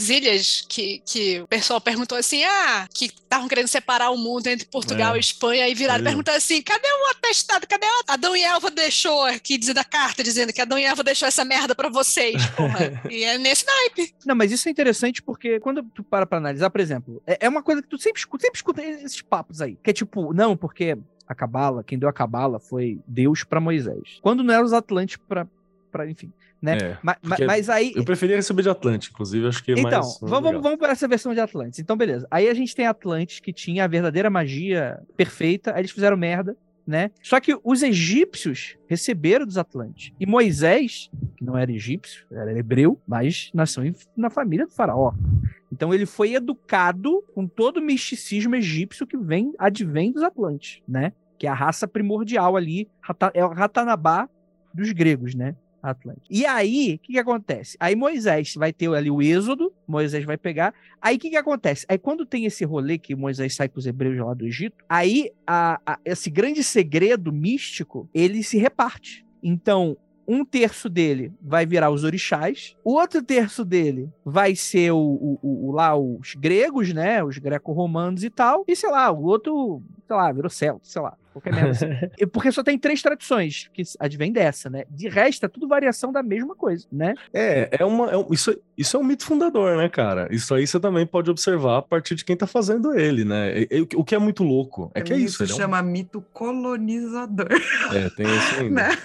que, que o pessoal perguntou assim: ah, que estavam querendo separar o mundo entre Portugal É. e Espanha, e viraram e perguntaram assim: cadê o atestado? Cadê o. Adão e Elva deixou aqui, dizendo a carta, dizendo que Adão e Elva deixou essa merda pra vocês, porra. e é nesse naipe. Não, mas isso é interessante porque quando tu para pra analisar, por exemplo, é, é uma coisa que tu sempre escuta, sempre escuta esses papos aí. Que é tipo, não, porque a cabala, quem deu a cabala foi Deus pra Moisés. Quando não eram os Atlantes pra, pra enfim, né? É, Ma- ma- porque mas aí... Eu preferia receber de Atlântico, inclusive, acho que é Então, mais. vamos, vamos, vamos para essa versão de Atlantis. Então, beleza. Aí a gente tem Atlantis, que tinha a verdadeira magia perfeita, aí eles fizeram merda, né? Só que os egípcios receberam dos Atlantes. E Moisés, que não era egípcio, era hebreu, mas nasceu na família do faraó. Então ele foi educado com todo o misticismo egípcio que vem, advém dos Atlantes, né? Que é a raça primordial ali, é o Ratanabá dos gregos, né? Atlântico. E aí, o que, que acontece? Aí Moisés vai ter ali o êxodo, Moisés vai pegar. Aí o que, que acontece? Aí quando tem esse rolê que Moisés sai com os hebreus lá do Egito, aí a- a- esse grande segredo místico, ele se reparte. Então, um terço dele vai virar os orixás, o outro terço dele vai ser o, o- o- lá os gregos, né? Os greco-romanos e tal. E sei lá, o outro, sei lá, virou celta, sei lá. Qualquer merda assim. E Porque só tem três tradições que advém dessa, né? De resto, é tudo variação da mesma coisa, né? É, é uma. é um- isso, isso é um mito fundador, né, cara? Isso aí você também pode observar a partir de quem tá fazendo ele, né? E- e- o que é muito louco é que é isso. ele é um- chama mito colonizador, É, tem isso ainda. né?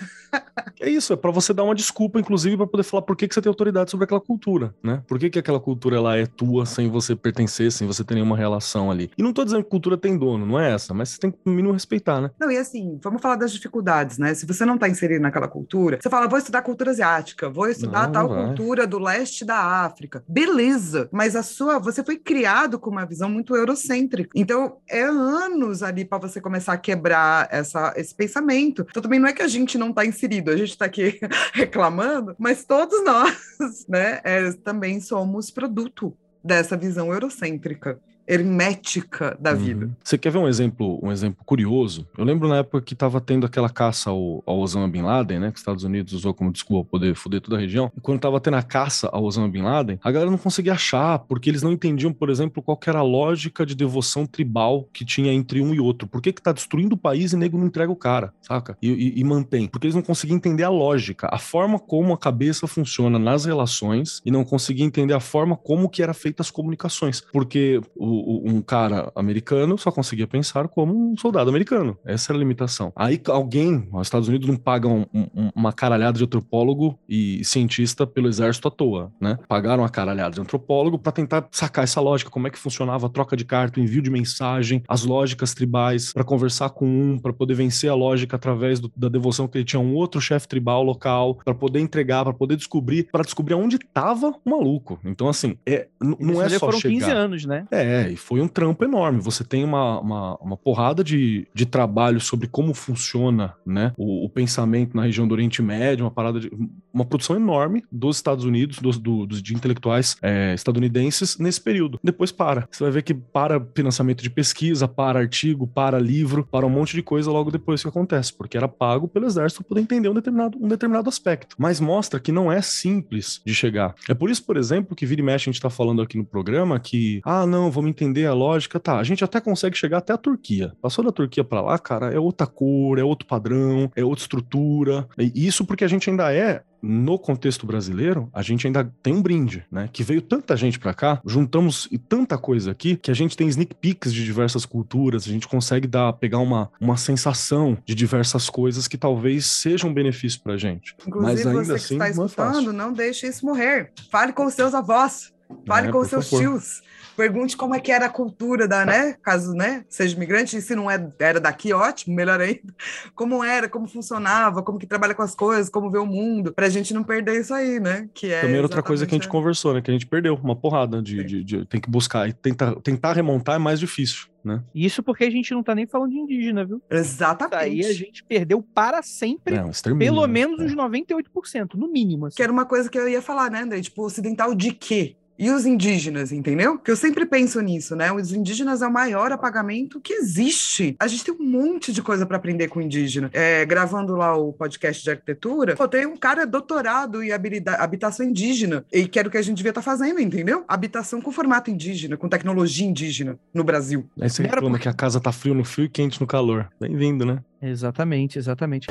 É isso, é pra você dar uma desculpa, inclusive, pra poder falar por que, que você tem autoridade sobre aquela cultura, né? Por que, que aquela cultura ela é tua sem você pertencer, sem você ter nenhuma relação ali. E não tô dizendo que cultura tem dono, não é essa, mas você tem que no mínimo respeitar, né? Não, e assim, vamos falar das dificuldades, né? Se você não está inserido naquela cultura, você fala, vou estudar cultura asiática, vou estudar Não, tal vai. cultura do leste da África. Beleza, mas a sua, você foi criado com uma visão muito eurocêntrica. Então, é anos ali para você começar a quebrar essa, esse pensamento. Então, também não é que a gente não está inserido, a gente está aqui reclamando, mas todos nós, né, é, também somos produto dessa visão eurocêntrica, hermética da vida. Uhum. Você quer ver um exemplo, um exemplo curioso? Eu lembro na época que tava tendo aquela caça ao, ao Osama Bin Laden, né? Que os Estados Unidos usou como desculpa pra poder foder toda a região. E quando tava tendo a caça ao Osama Bin Laden, a galera não conseguia achar, porque eles não entendiam, por exemplo, qual era a lógica de devoção tribal que tinha entre um e outro. Por que que tá destruindo o país e nego não entrega o cara, saca? E, e- e mantém. Porque eles não conseguiam entender a lógica, a forma como a cabeça funciona nas relações e não conseguiam entender a forma como que era feita as comunicações. Porque o- o- um cara americano só conseguia pensar como um soldado americano. Essa era a limitação. Aí alguém, os Estados Unidos não pagam um- um- uma caralhada de antropólogo e cientista pelo exército à toa, né? Pagaram uma caralhada de antropólogo para tentar sacar essa lógica, como é que funcionava a troca de carta, o envio de mensagem, as lógicas tribais, para conversar com um, para poder vencer a lógica através do- da devoção que ele tinha a um outro chefe tribal local, para poder entregar, para poder descobrir, para descobrir aonde tava o maluco. Então assim, é, não é só foram chegar. 15 anos, né? É, É, e foi um trampo enorme. Você tem uma, uma, uma porrada de, de trabalho sobre como funciona né, o, o, pensamento na região do Oriente Médio, uma parada de. uma produção enorme dos Estados Unidos, dos, do, dos de intelectuais é, estadunidenses nesse período. Depois para. Você vai ver que para financiamento de pesquisa, para artigo, para livro, para um monte de coisa logo depois que acontece, porque era pago pelo exército para poder entender um determinado, um determinado aspecto. Mas mostra que não é simples de chegar. É por isso, por exemplo, que vira e mexe a gente está falando aqui no programa que, ah, não, vamos entender a lógica, tá, a gente até consegue chegar até a Turquia. Passou da Turquia para lá, cara, é outra cor, é outro padrão, é outra estrutura. E isso porque a gente ainda é no contexto brasileiro, a gente ainda tem um brinde, né? Que veio tanta gente para cá, juntamos e tanta coisa aqui, que a gente tem sneak peeks de diversas culturas, a gente consegue dar, pegar uma, uma sensação de diversas coisas que talvez sejam um benefício pra gente. Inclusive, Mas ainda você que assim, está escutando, não, é não deixe isso morrer. Fale com os seus avós, fale é, com os seus favor. tios Pergunte como é que era a cultura da, né? Caso, né, seja imigrante, e se não é, era daqui, ótimo, melhor ainda. Como era, como funcionava, como que trabalha com as coisas, como vê o mundo, pra gente não perder isso aí, né? Que é Também era outra coisa que a gente conversou, né? Que a gente perdeu uma porrada de, de, de, tem que buscar e tentar, tentar remontar é mais difícil. Né? Isso porque a gente não tá nem falando de indígena, viu? Exatamente. Daí a gente perdeu para sempre, é, um pelo menos é. uns 98%, no mínimo. Assim. Que era uma coisa que eu ia falar, né, André? Tipo, ocidental de quê? E os indígenas, entendeu? Que eu sempre penso nisso, né? Os indígenas é o maior apagamento que existe. A gente tem um monte de coisa para aprender com indígena. É, gravando lá o podcast de arquitetura, pô, tem um cara doutorado em habitação indígena, e que era o que a gente devia estar tá fazendo, entendeu? Habitação com formato indígena, com tecnologia indígena no Brasil. Aí você reclama que a casa tá frio no frio e quente no calor. Bem-vindo, né? Exatamente, exatamente.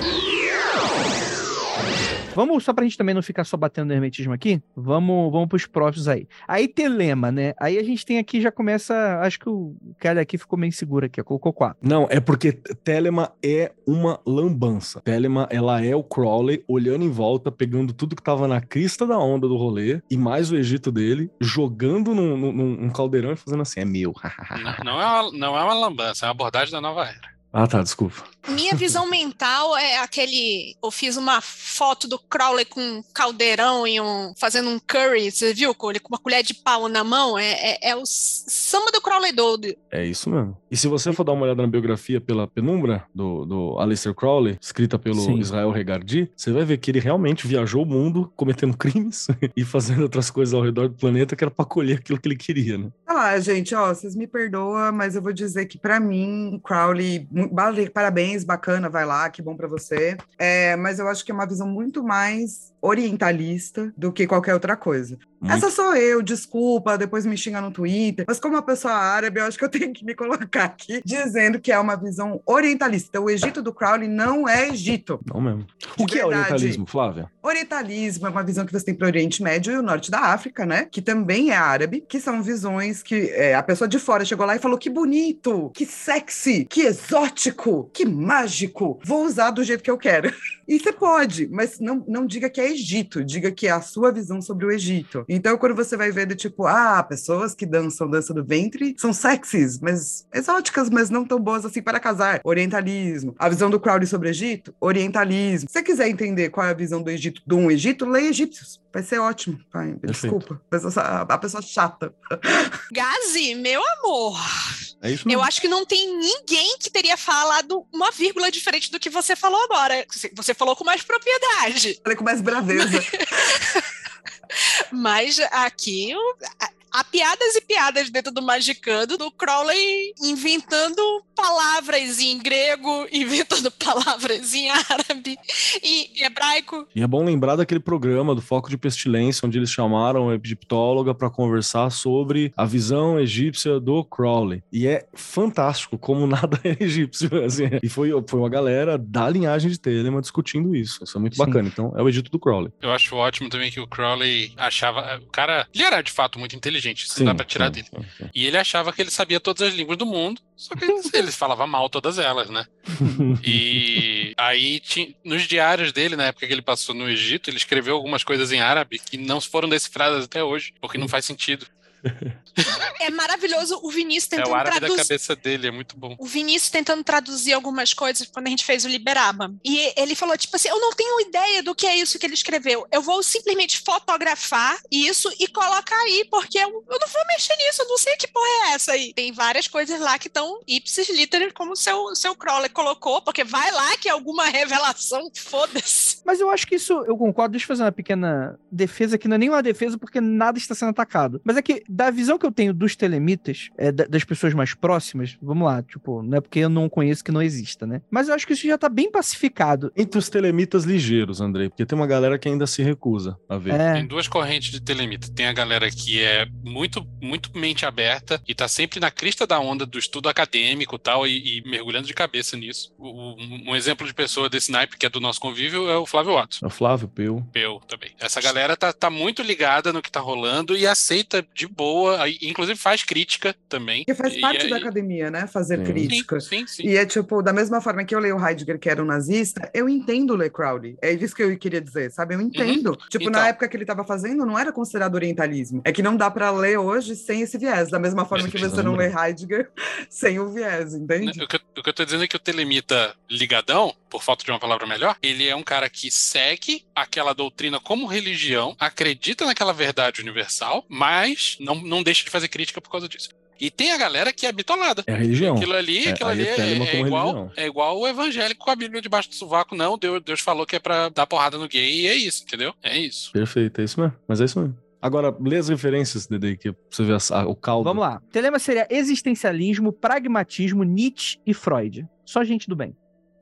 Vamos, só pra gente também não ficar só batendo no hermetismo aqui, vamos, vamos pros próprios aí. Aí telema, né? Aí a gente tem aqui, já começa, acho que o cara aqui ficou meio seguro aqui, colocou quatro. Não, é porque telema é uma lambança. Telema, ela é o Crowley olhando em volta, pegando tudo que tava na crista da onda do rolê, e mais o Egito dele, jogando num, num, num caldeirão e fazendo assim, é meu. não, não, é uma, não é uma lambança, é uma abordagem da nova era. Ah, tá, desculpa. Minha visão mental é aquele. Eu fiz uma foto do Crowley com um caldeirão e um. fazendo um curry, você viu? Com uma colher de pau na mão. É, é, é o samba do Crowley doido. É isso mesmo. E se você for dar uma olhada na biografia pela penumbra do, do Aleister Crowley, escrita pelo Sim. Israel Regardi, você vai ver que ele realmente viajou o mundo cometendo crimes e fazendo outras coisas ao redor do planeta que era pra colher aquilo que ele queria, né? Ah lá, gente, ó, vocês me perdoam, mas eu vou dizer que para mim, Crowley, parabéns parabéns, bacana, vai lá, que bom para você. É, mas eu acho que é uma visão muito mais orientalista do que qualquer outra coisa. Muito. Essa sou eu, desculpa, depois me xinga no Twitter. Mas como uma pessoa árabe, eu acho que eu tenho que me colocar aqui dizendo que é uma visão orientalista. Então, o Egito do Crowley não é Egito. Não mesmo. O que é orientalismo, Flávia? Orientalismo é uma visão que você tem para o Oriente Médio e o Norte da África, né? Que também é árabe, que são visões que é, a pessoa de fora chegou lá e falou que bonito, que sexy, que exótico, que mágico. Vou usar do jeito que eu quero. E você pode, mas não, não diga que é Egito, diga que é a sua visão sobre o Egito. Então, quando você vai ver do tipo, ah, pessoas que dançam dança do ventre são sexys, mas exóticas, mas não tão boas assim para casar. Orientalismo. A visão do Crowley sobre o Egito? Orientalismo. Se você quiser entender qual é a visão do Egito, de um Egito, leia Egípcios. Vai ser ótimo. Pai. Desculpa. A pessoa, a pessoa chata. Gazi, meu amor. É isso Eu acho que não tem ninguém que teria falado uma vírgula diferente do que você falou agora. Você falou com mais propriedade. Falei com mais braveza. Mas aqui há piadas e piadas dentro do Magicando, do Crowley inventando palavras em grego, inventando palavras em árabe e hebraico. E é bom lembrar daquele programa do Foco de Pestilência, onde eles chamaram a egiptóloga para conversar sobre a visão egípcia do Crowley. E é fantástico como nada é egípcio. Assim. E foi, foi uma galera da linhagem de Telemann discutindo isso. Isso é muito Sim. bacana. Então, é o Egito do Crowley. Eu acho ótimo também que o Crowley achava. O cara, ele era de fato muito inteligente, isso sim, dá pra tirar sim, dele. Sim, e ele achava que ele sabia todas as línguas do mundo, só que ele falava mal todas elas, né? e aí, nos diários dele, na época que ele passou no Egito, ele escreveu algumas coisas em árabe que não foram decifradas até hoje, porque não faz sentido. É maravilhoso o Vinícius É tentando o árabe da traduzir. cabeça dele, é muito bom. O Vinícius tentando traduzir algumas coisas quando a gente fez o Liberaba. E ele falou, tipo assim, eu não tenho ideia do que é isso que ele escreveu. Eu vou simplesmente fotografar isso e colocar aí, porque eu, eu não vou mexer nisso, eu não sei que porra é essa aí. Tem várias coisas lá que estão ipsis literis, como o seu, seu Crowley colocou, porque vai lá que é alguma revelação, foda-se. Mas eu acho que isso, eu concordo. Deixa eu fazer uma pequena defesa, que não é nem uma defesa, porque nada está sendo atacado. Mas é que, da visão que eu tenho dos telemitas, é, da- das pessoas mais próximas, vamos lá, tipo, não é porque eu não conheço que não exista, né? Mas eu acho que isso já tá bem pacificado. Entre os telemitas ligeiros, Andrei, porque tem uma galera que ainda se recusa a ver. É, Tem duas correntes de telemita. Tem a galera que é muito, muito mente aberta e tá sempre na crista da onda do estudo acadêmico e tal, e, e mergulhando de cabeça nisso. O- o- um exemplo de pessoa desse naipe, que é do nosso convívio, é o Flávio Watson. É o Flávio Peu. Eu também. Essa galera tá, tá muito ligada no que tá rolando e aceita de boa, inclusive faz crítica também. Que faz E parte aí- da academia, né? Fazer Sim. crítica. Sim, sim, sim. E é tipo, da mesma forma que eu leio Heidegger, que era um nazista, eu entendo o Le Crowley. É isso que eu queria dizer, sabe? Eu entendo. Tipo, Então. na época que ele estava fazendo, não era considerado orientalismo. É que não dá para ler hoje sem esse viés. Da mesma forma que você não lê Heidegger sem o viés, entende? O que, eu- o que eu tô dizendo é que o telemita ligadão, por falta de uma palavra melhor, ele é um cara que segue aquela doutrina como religião, acredita naquela verdade universal, mas não, não deixa de fazer crítica por causa disso. E tem a galera que é bitolada. É a religião. Aquilo ali, É, aquilo ali é é, é igual, religião. é igual o evangélico com a Bíblia debaixo do sovaco. Não, Deus, Deus falou que é pra dar porrada no gay e é isso, entendeu? É isso. Perfeito, é isso mesmo. Mas é isso mesmo. Agora, lê as referências, Dede, que você vê a- o caldo. vamos lá. Telema seria existencialismo, pragmatismo, Nietzsche e Freud. Só gente do bem.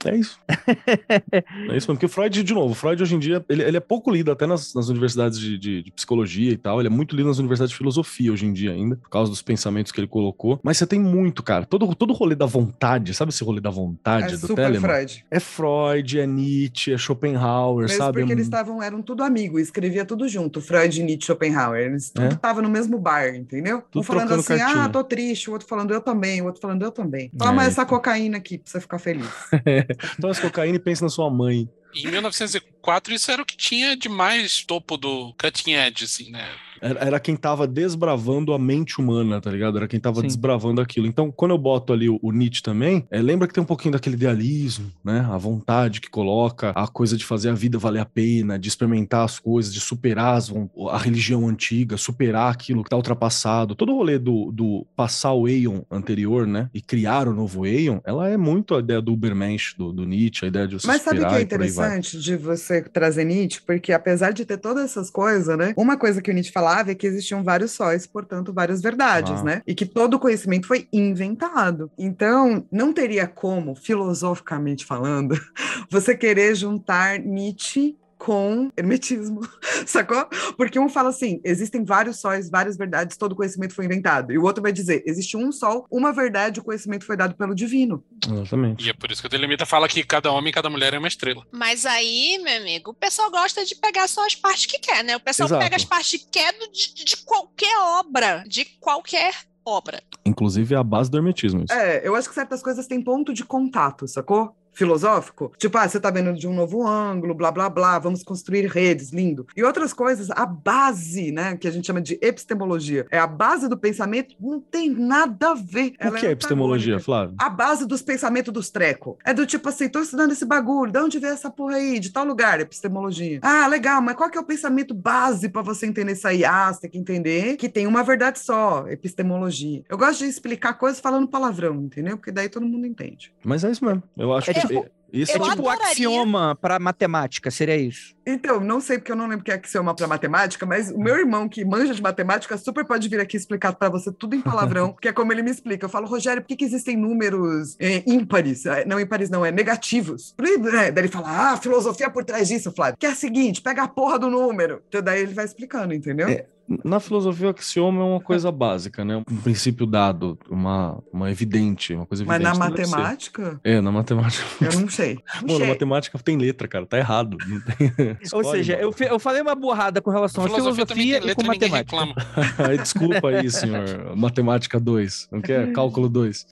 É isso. é isso mesmo. Porque o Freud, de novo, o Freud hoje em dia, ele, ele é pouco lido até nas, nas universidades de, de- de psicologia e tal. Ele é muito lido nas universidades de filosofia hoje em dia ainda, por causa dos pensamentos que ele colocou. Mas você tem muito, cara. Todo, todo rolê da vontade, sabe esse rolê da vontade É do super Telemann? Freud. É Freud, é Nietzsche, é Schopenhauer, Mesmo sabe? porque É eles estavam, eram tudo amigos, escrevia tudo junto, Freud, Nietzsche, Schopenhauer. Eles tudo É. estavam no mesmo bar, entendeu? Tudo um falando assim, cartinha. ah, tô triste, o outro falando eu também, o outro falando eu também. Toma É, essa cocaína aqui pra você ficar feliz. Toma cocaína e pensa na sua mãe. Em 1904, isso era o que tinha de mais topo do cutting edge, assim, né? Era, era quem tava desbravando a mente humana, tá ligado? Era quem tava Sim. desbravando aquilo. Então, quando eu boto ali o, o Nietzsche também, é, lembra que tem um pouquinho daquele idealismo, né? A vontade que coloca, a coisa de fazer a vida valer a pena, de experimentar as coisas, de superar as a religião antiga, superar aquilo que tá ultrapassado. Todo o rolê do, do passar o Aeon anterior, né? E criar o novo Aeon, ela é muito a ideia do Ubermensch, do, do Nietzsche, a ideia de você Mas sabe o que superar é interessante de você trazer Nietzsche? Porque apesar de ter todas essas coisas, né? Uma coisa que o Nietzsche falava é que existiam vários sóis, portanto, várias verdades, Ah. né? E que todo conhecimento foi inventado. Então, não teria como, filosoficamente falando, você querer juntar Nietzsche com hermetismo, sacou? Porque um fala assim, existem vários sóis, várias verdades, todo conhecimento foi inventado. E o outro vai dizer, existe um sol, uma verdade, o conhecimento foi dado pelo divino. Exatamente. E é por isso que o Telemita fala que cada homem e cada mulher é uma estrela. Mas aí, meu amigo, o pessoal gosta de pegar só as partes que quer, né? O pessoal Exato. pega as partes que quer do- de, de qualquer obra, de qualquer obra. Inclusive é a base do hermetismo. Isso. É, eu acho que certas coisas têm ponto de contato, sacou? Filosófico. Tipo, ah, você tá vendo de um novo ângulo, blá, blá, blá, vamos construir redes, lindo. E outras coisas, a base, né, que a gente chama de epistemologia, é a base do pensamento, não tem nada a ver. O Ela que é epistemologia, antagônica. Flávio? A base dos pensamentos dos treco. É do tipo assim, tô estudando esse bagulho, de onde veio essa porra aí? De tal lugar, epistemologia. Ah, legal, mas qual que é o pensamento base para você entender isso aí? Ah, você tem que entender que tem uma verdade só, epistemologia. Eu gosto de explicar coisas falando palavrão, entendeu? Porque daí todo mundo entende. Mas é isso mesmo. Eu acho É que tipo- isso É tipo o adoraria- axioma pra matemática, seria isso. Então, não sei porque eu não lembro o que é axioma para matemática, mas o meu irmão que manja de matemática super pode vir aqui explicar para você tudo em palavrão, que é como ele me explica. Eu falo, Rogério, por que, que existem números é, ímpares? É, Não ímpares, não, é negativos. É, daí ele fala, ah, filosofia por trás disso, Flávio. Que é a seguinte, pega a porra do número. Então daí ele vai explicando, entendeu? É, Na filosofia, o axioma é uma coisa básica, né? Um princípio dado, uma, uma evidente, uma coisa mas evidente. na deve ser. matemática, É, na matemática. eu não sei. Não Mano, sei. matemática tem letra, cara. Tá errado. Não tem... Ou Escolhe, seja, eu, eu falei uma borrada com relação à filosofia filosofia e com matemática. Desculpa aí, senhor. Matemática 2. Não quer? Cálculo 2.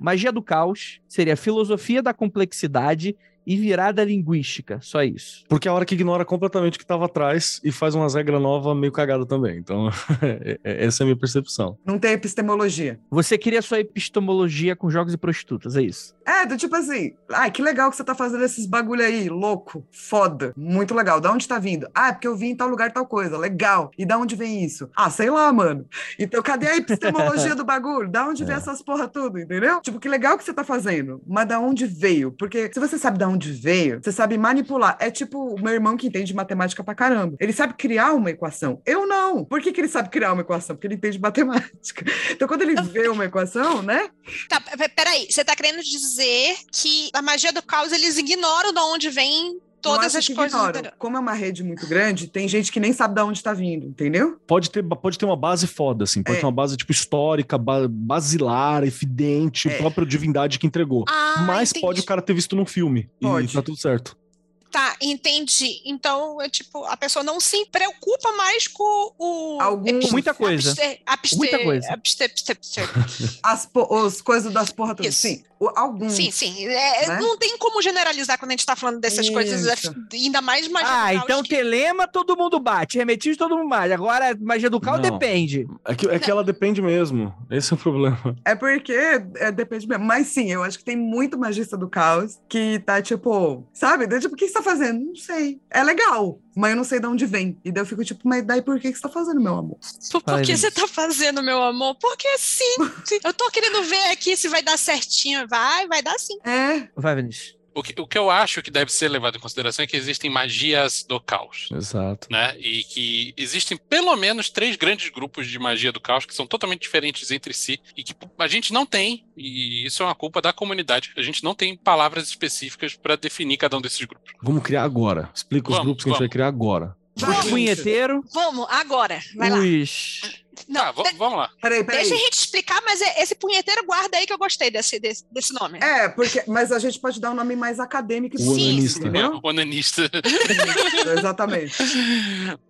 Magia do caos seria filosofia da complexidade e virada linguística. Só isso. Porque é a hora que ignora completamente o que tava atrás e faz umas regras novas meio cagada também. Então, é- é- essa é a minha percepção. Não tem epistemologia. Você queria sua epistemologia com jogos e prostitutas, é isso. É, do tipo assim, ai, que legal que você tá fazendo esses bagulho aí, louco, foda, muito legal. Da onde tá vindo? Ah, é porque eu vim em tal lugar, tal coisa, legal. E da onde vem isso? Ah, sei lá, mano. Então, cadê a epistemologia do bagulho? Da onde vem É. essas porra tudo, entendeu? Tipo, que legal que você tá fazendo, mas da onde veio? Porque se você sabe da onde veio, você sabe manipular. É tipo o meu irmão que entende matemática pra caramba. Ele sabe criar uma equação. Eu não. Por que, que ele sabe criar uma equação? Porque ele entende matemática. Então, quando ele vê uma equação, né? Tá, pe- peraí, você tá querendo dizer que a magia do caos eles ignoram de onde vem todas as coisas. ignoram. Como é uma rede muito grande, tem gente que nem sabe de onde tá vindo, entendeu? Pode ter, pode ter uma base foda, assim. Pode É. ter uma base, tipo, histórica, ba- basilar, evidente, É. própria divindade que entregou. Ah, Mas entendi. pode o cara ter visto num filme. Pode. E tá tudo certo. Tá, entendi. Então, é tipo, a pessoa não se preocupa mais com o. Alguns- Muita coisa. Abster, abster, Muita coisa. As, po- os coisas das porra todas. Sim, alguns. Sim, sim. É, Né? Não tem como generalizar quando a gente tá falando dessas coisas, Isso. ainda mais magia do Ah, então que- telema todo mundo bate, remetismo todo mundo bate. Agora, magia do caos Não. depende. É que, é que ela depende mesmo. Esse é o problema. É porque é, depende mesmo. Mas sim, eu acho que tem muito magista do caos que tá tipo, sabe? Tipo, que você tá fazendo? Não sei. É legal, mas eu não sei de onde vem. E daí eu fico tipo, mas daí por que que você tá fazendo, meu amor? Por, por que você tá fazendo, meu amor? Porque sim. eu tô querendo ver aqui se vai dar certinho. Vai, vai dar sim. É, Vai, Vinícius. O que, o que eu acho que deve ser levado em consideração é que existem magias do caos. Exato. Né? E que existem pelo menos três grandes grupos de magia do caos que são totalmente diferentes entre si e que a gente não tem, e isso é uma culpa da comunidade, a gente não tem palavras específicas para definir cada um desses grupos. Vamos criar agora. Explica os Vamos, grupos que a gente vai vamos. criar agora. Os punheteiros, Vamos, agora. Vai lá. os... Não, Tá, v- de- vamos lá. peraí, peraí. deixa a gente explicar, mas é- esse punheteiro guarda aí que eu gostei desse, desse, desse nome. É, porque, mas a gente pode dar um nome mais acadêmico. e O onanista. O onanista. Exatamente.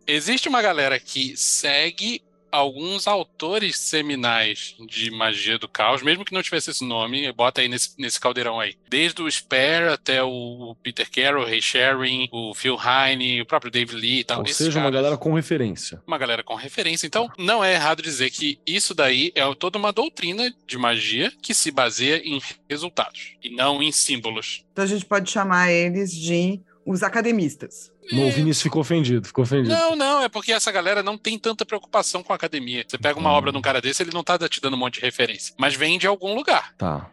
Existe uma galera que segue alguns autores seminais de magia do caos, mesmo que não tivesse esse nome, bota aí nesse, nesse caldeirão aí. Desde o Spare até o Peter Carroll, Ray Sherring, o Phil Heine, o próprio David Lee e tal. Ou seja, uma caras- galera com referência. uma galera com referência. Então, não é errado dizer que isso daí é toda uma doutrina de magia que se baseia em resultados e não em símbolos. Então a gente pode chamar eles de os academistas. No, o Vinícius ficou ofendido, ficou ofendido. Não, não, é porque essa galera não tem tanta preocupação com a academia. Você pega uma Hum. obra de um cara desse, ele não tá te dando um monte de referência, mas vem de algum lugar. Tá.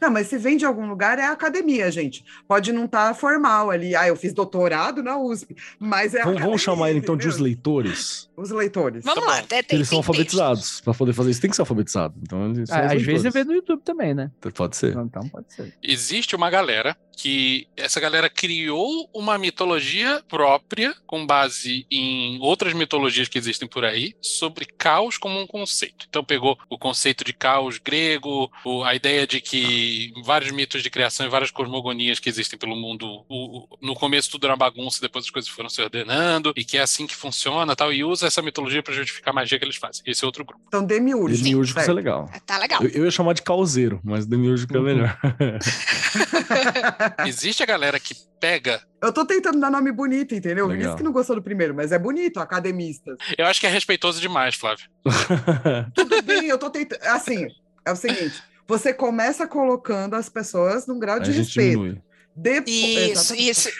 Não, mas se vem de algum lugar, é academia, gente. Pode não estar formal ali. Ah, eu fiz doutorado na USP, mas é Vamos, vamos chamar ele então de os leitores. Os leitores. Vamos Tá lá. bom. tem- eles são alfabetizados. Pra poder fazer isso, tem que ser alfabetizado. Então, eles são Ah, às vezes é leitores. vê no YouTube também, né? Pode ser. Então pode ser. Existe uma galera que essa galera criou uma mitologia própria com base em outras mitologias que existem por aí sobre caos como um conceito. Então pegou o conceito de caos grego, o- a ideia de que vários mitos de criação e várias cosmogonias que existem pelo mundo, o- o- no começo tudo era uma bagunça, depois as coisas foram se ordenando e que é assim que funciona, tal, e usa essa mitologia para justificar a magia que eles fazem. Esse é outro grupo. Então, demiúrgico. Demiúrgico isso é legal. Tá legal. Eu, eu ia chamar de causeiro, mas demiúrgico é Uhum. melhor. Existe a galera que pega Eu tô tentando dar nome bonito, entendeu? Legal. Isso que não gostou do primeiro, mas é bonito, academistas. Eu acho que é respeitoso demais, Flávio. Tudo bem, eu tô tentando. Assim, é o seguinte: você começa colocando as pessoas num grau a de gente respeito. diminui. Depo- Isso, Exatamente. isso.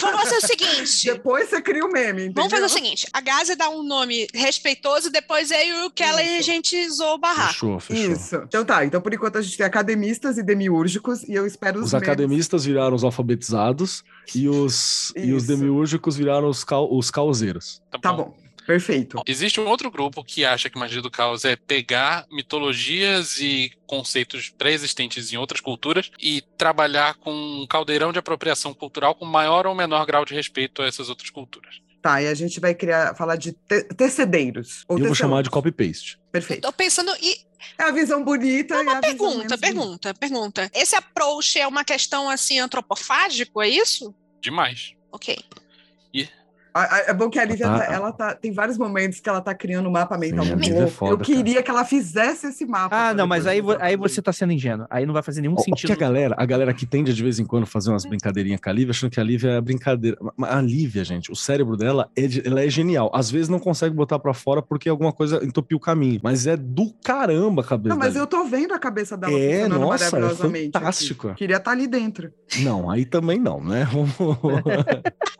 Vamos fazer o seguinte. Depois você cria o meme, entendeu? Vamos fazer o seguinte: a Gazi dá um nome respeitoso, depois eu e o Keller a gente zoou o barraco. Fechou, fechou. Isso. Então tá, então por enquanto a gente tem academistas e demiúrgicos, e eu espero os, Os memes. academistas viraram os alfabetizados e os, e os demiúrgicos viraram os, cau, os causeiros. Tá bom, perfeito. Existe um outro grupo que acha que magia do caos é pegar mitologias e conceitos pré-existentes em outras culturas e trabalhar com um caldeirão de apropriação cultural com maior ou menor grau de respeito a essas outras culturas. Tá, e a gente vai criar, falar de te tecedeiros. Ou eu vou chamar de copy-paste. Perfeito. Tô pensando. E É a visão bonita e a visão pergunta, menos bonita. pergunta, pergunta. Esse approach é uma questão assim antropofágico, é isso? Demais. Ok. A- a- É bom que a Lívia, Tá. tá- ela tá, tem vários momentos que ela tá criando um mapa mental muito é foda, Eu queria que ela fizesse esse mapa. Ah, não, mas aí, aí você tá sendo ingênuo. Aí não vai fazer nenhum O- o sentido. que a galera, a galera que tende de vez em quando fazer umas brincadeirinhas com a Lívia, achando que a Lívia é brincadeira. Mas A Lívia, gente, o cérebro dela é, ela é genial. Às vezes não consegue botar pra fora porque alguma coisa entupiu o caminho. Mas é do caramba a cabeça Não, mas da eu tô vendo a cabeça dela É, funcionando nossa, é maravilhosamente. aqui. fantástico. Queria estar ali dentro. Não, aí também não, né?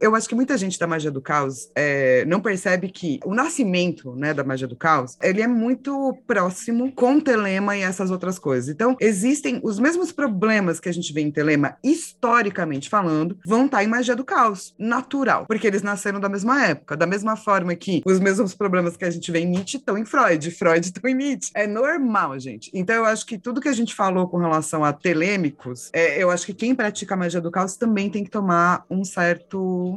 Eu acho que muita gente da magia do caos é, não percebe que o nascimento né, da magia do caos ele é muito próximo com Telema e essas outras coisas. Então, existem os mesmos problemas que a gente vê em Telema, historicamente falando, vão estar em magia do caos, natural, porque eles nasceram da mesma época, da mesma forma que os mesmos problemas que a gente vê em Nietzsche estão em Freud, Freud estão em Nietzsche. É normal, gente. Então, eu acho que tudo que a gente falou com relação a telêmicos, é, eu acho que quem pratica magia do caos também tem que tomar um certo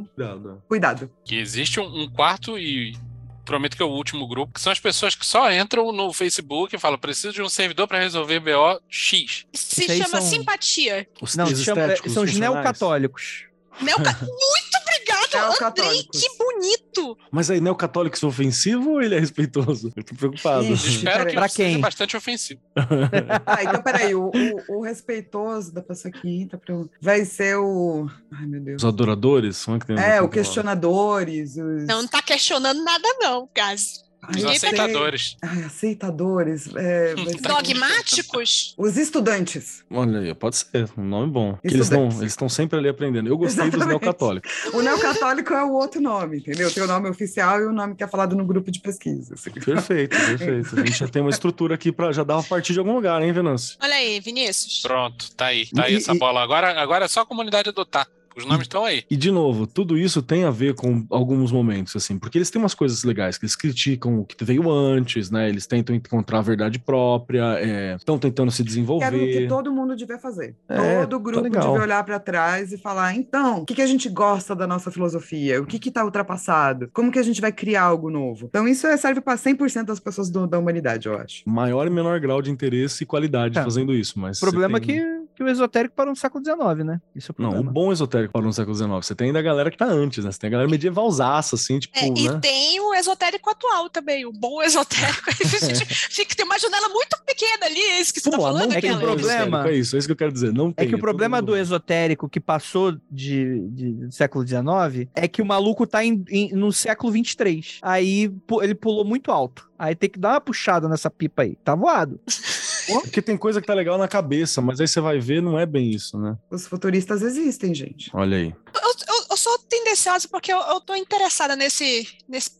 cuidado. Que existe um, um quarto e prometo que é o último grupo, que são as pessoas que só entram no Facebook e falam: preciso de um servidor para resolver BO X. Se chama são- simpatia. Os Não, se chama- são os neocatólicos. Neoca... Muito obrigado, Andrei, Neocatólicos. que bonito. Mas aí, neocatólico é ofensivo ou ele é respeitoso? Eu tô preocupado. Ixi. Espero que Pra seja quem? bastante ofensivo. Ah, então peraí, o, o, o respeitoso da pessoa que entra pro... vai ser o. Ai, meu Deus. Os adoradores são que tem É, o questionadores, os. Não tá questionando nada, não, Gás. Os aceitadores. Ai, aceitadores. é, Dogmáticos? Os estudantes. Olha aí, pode ser, um nome bom. Eles estão sempre ali aprendendo. Eu gostei dos Exatamente. neocatólicos. O neocatólico é o outro nome, entendeu? Tem o nome oficial e o nome que é falado no grupo de pesquisa. assim. Perfeito, perfeito. A gente já tem uma estrutura aqui para já dar uma partir de algum lugar, hein, Venâncio? Olha aí, Vinícius. Pronto, tá aí, tá aí E- essa e- bola. Agora, agora é só a comunidade adotar. Os nomes estão aí. E, de novo, tudo isso tem a ver com alguns momentos, assim, porque eles têm umas coisas legais, que eles criticam o que veio antes, né? Eles tentam encontrar a verdade própria, estão tentando se Que era o que desenvolver. todo mundo devia fazer. É, todo tá grupo legal. devia olhar para trás e falar: então, o que, que a gente gosta da nossa filosofia? O que está ultrapassado? Como que a gente vai criar algo novo? Então, isso é- serve para 100% das pessoas do- da humanidade, eu acho. Maior e menor grau de interesse e qualidade É. fazendo isso, mas. O problema você tem- é que o esotérico parou no século XIX, né? Isso é o Não, o problema. bom esotérico parou no século XIX. Você tem ainda a galera que tá antes, né? Você tem a galera medievalzaça, assim, tipo, É, e né? tem o esotérico atual também, o bom esotérico. Fica, tem uma janela muito pequena ali, é isso que você tá Pô, falando, não é que tem o problema- É isso, é isso que eu quero dizer. Não É tem. que o problema todo do esotérico que passou de, de- do século XIX é que o maluco tá em- em- no século XXIII. Aí ele pulou muito alto. Aí tem que dar uma puxada nessa pipa aí. Tá voado. Porque tem coisa que tá legal na cabeça, mas aí você vai ver, não é bem isso, né? Os futuristas existem, gente. Olha aí. Eu, eu- sou tendenciosa porque eu, eu tô interessada nesse, nesse,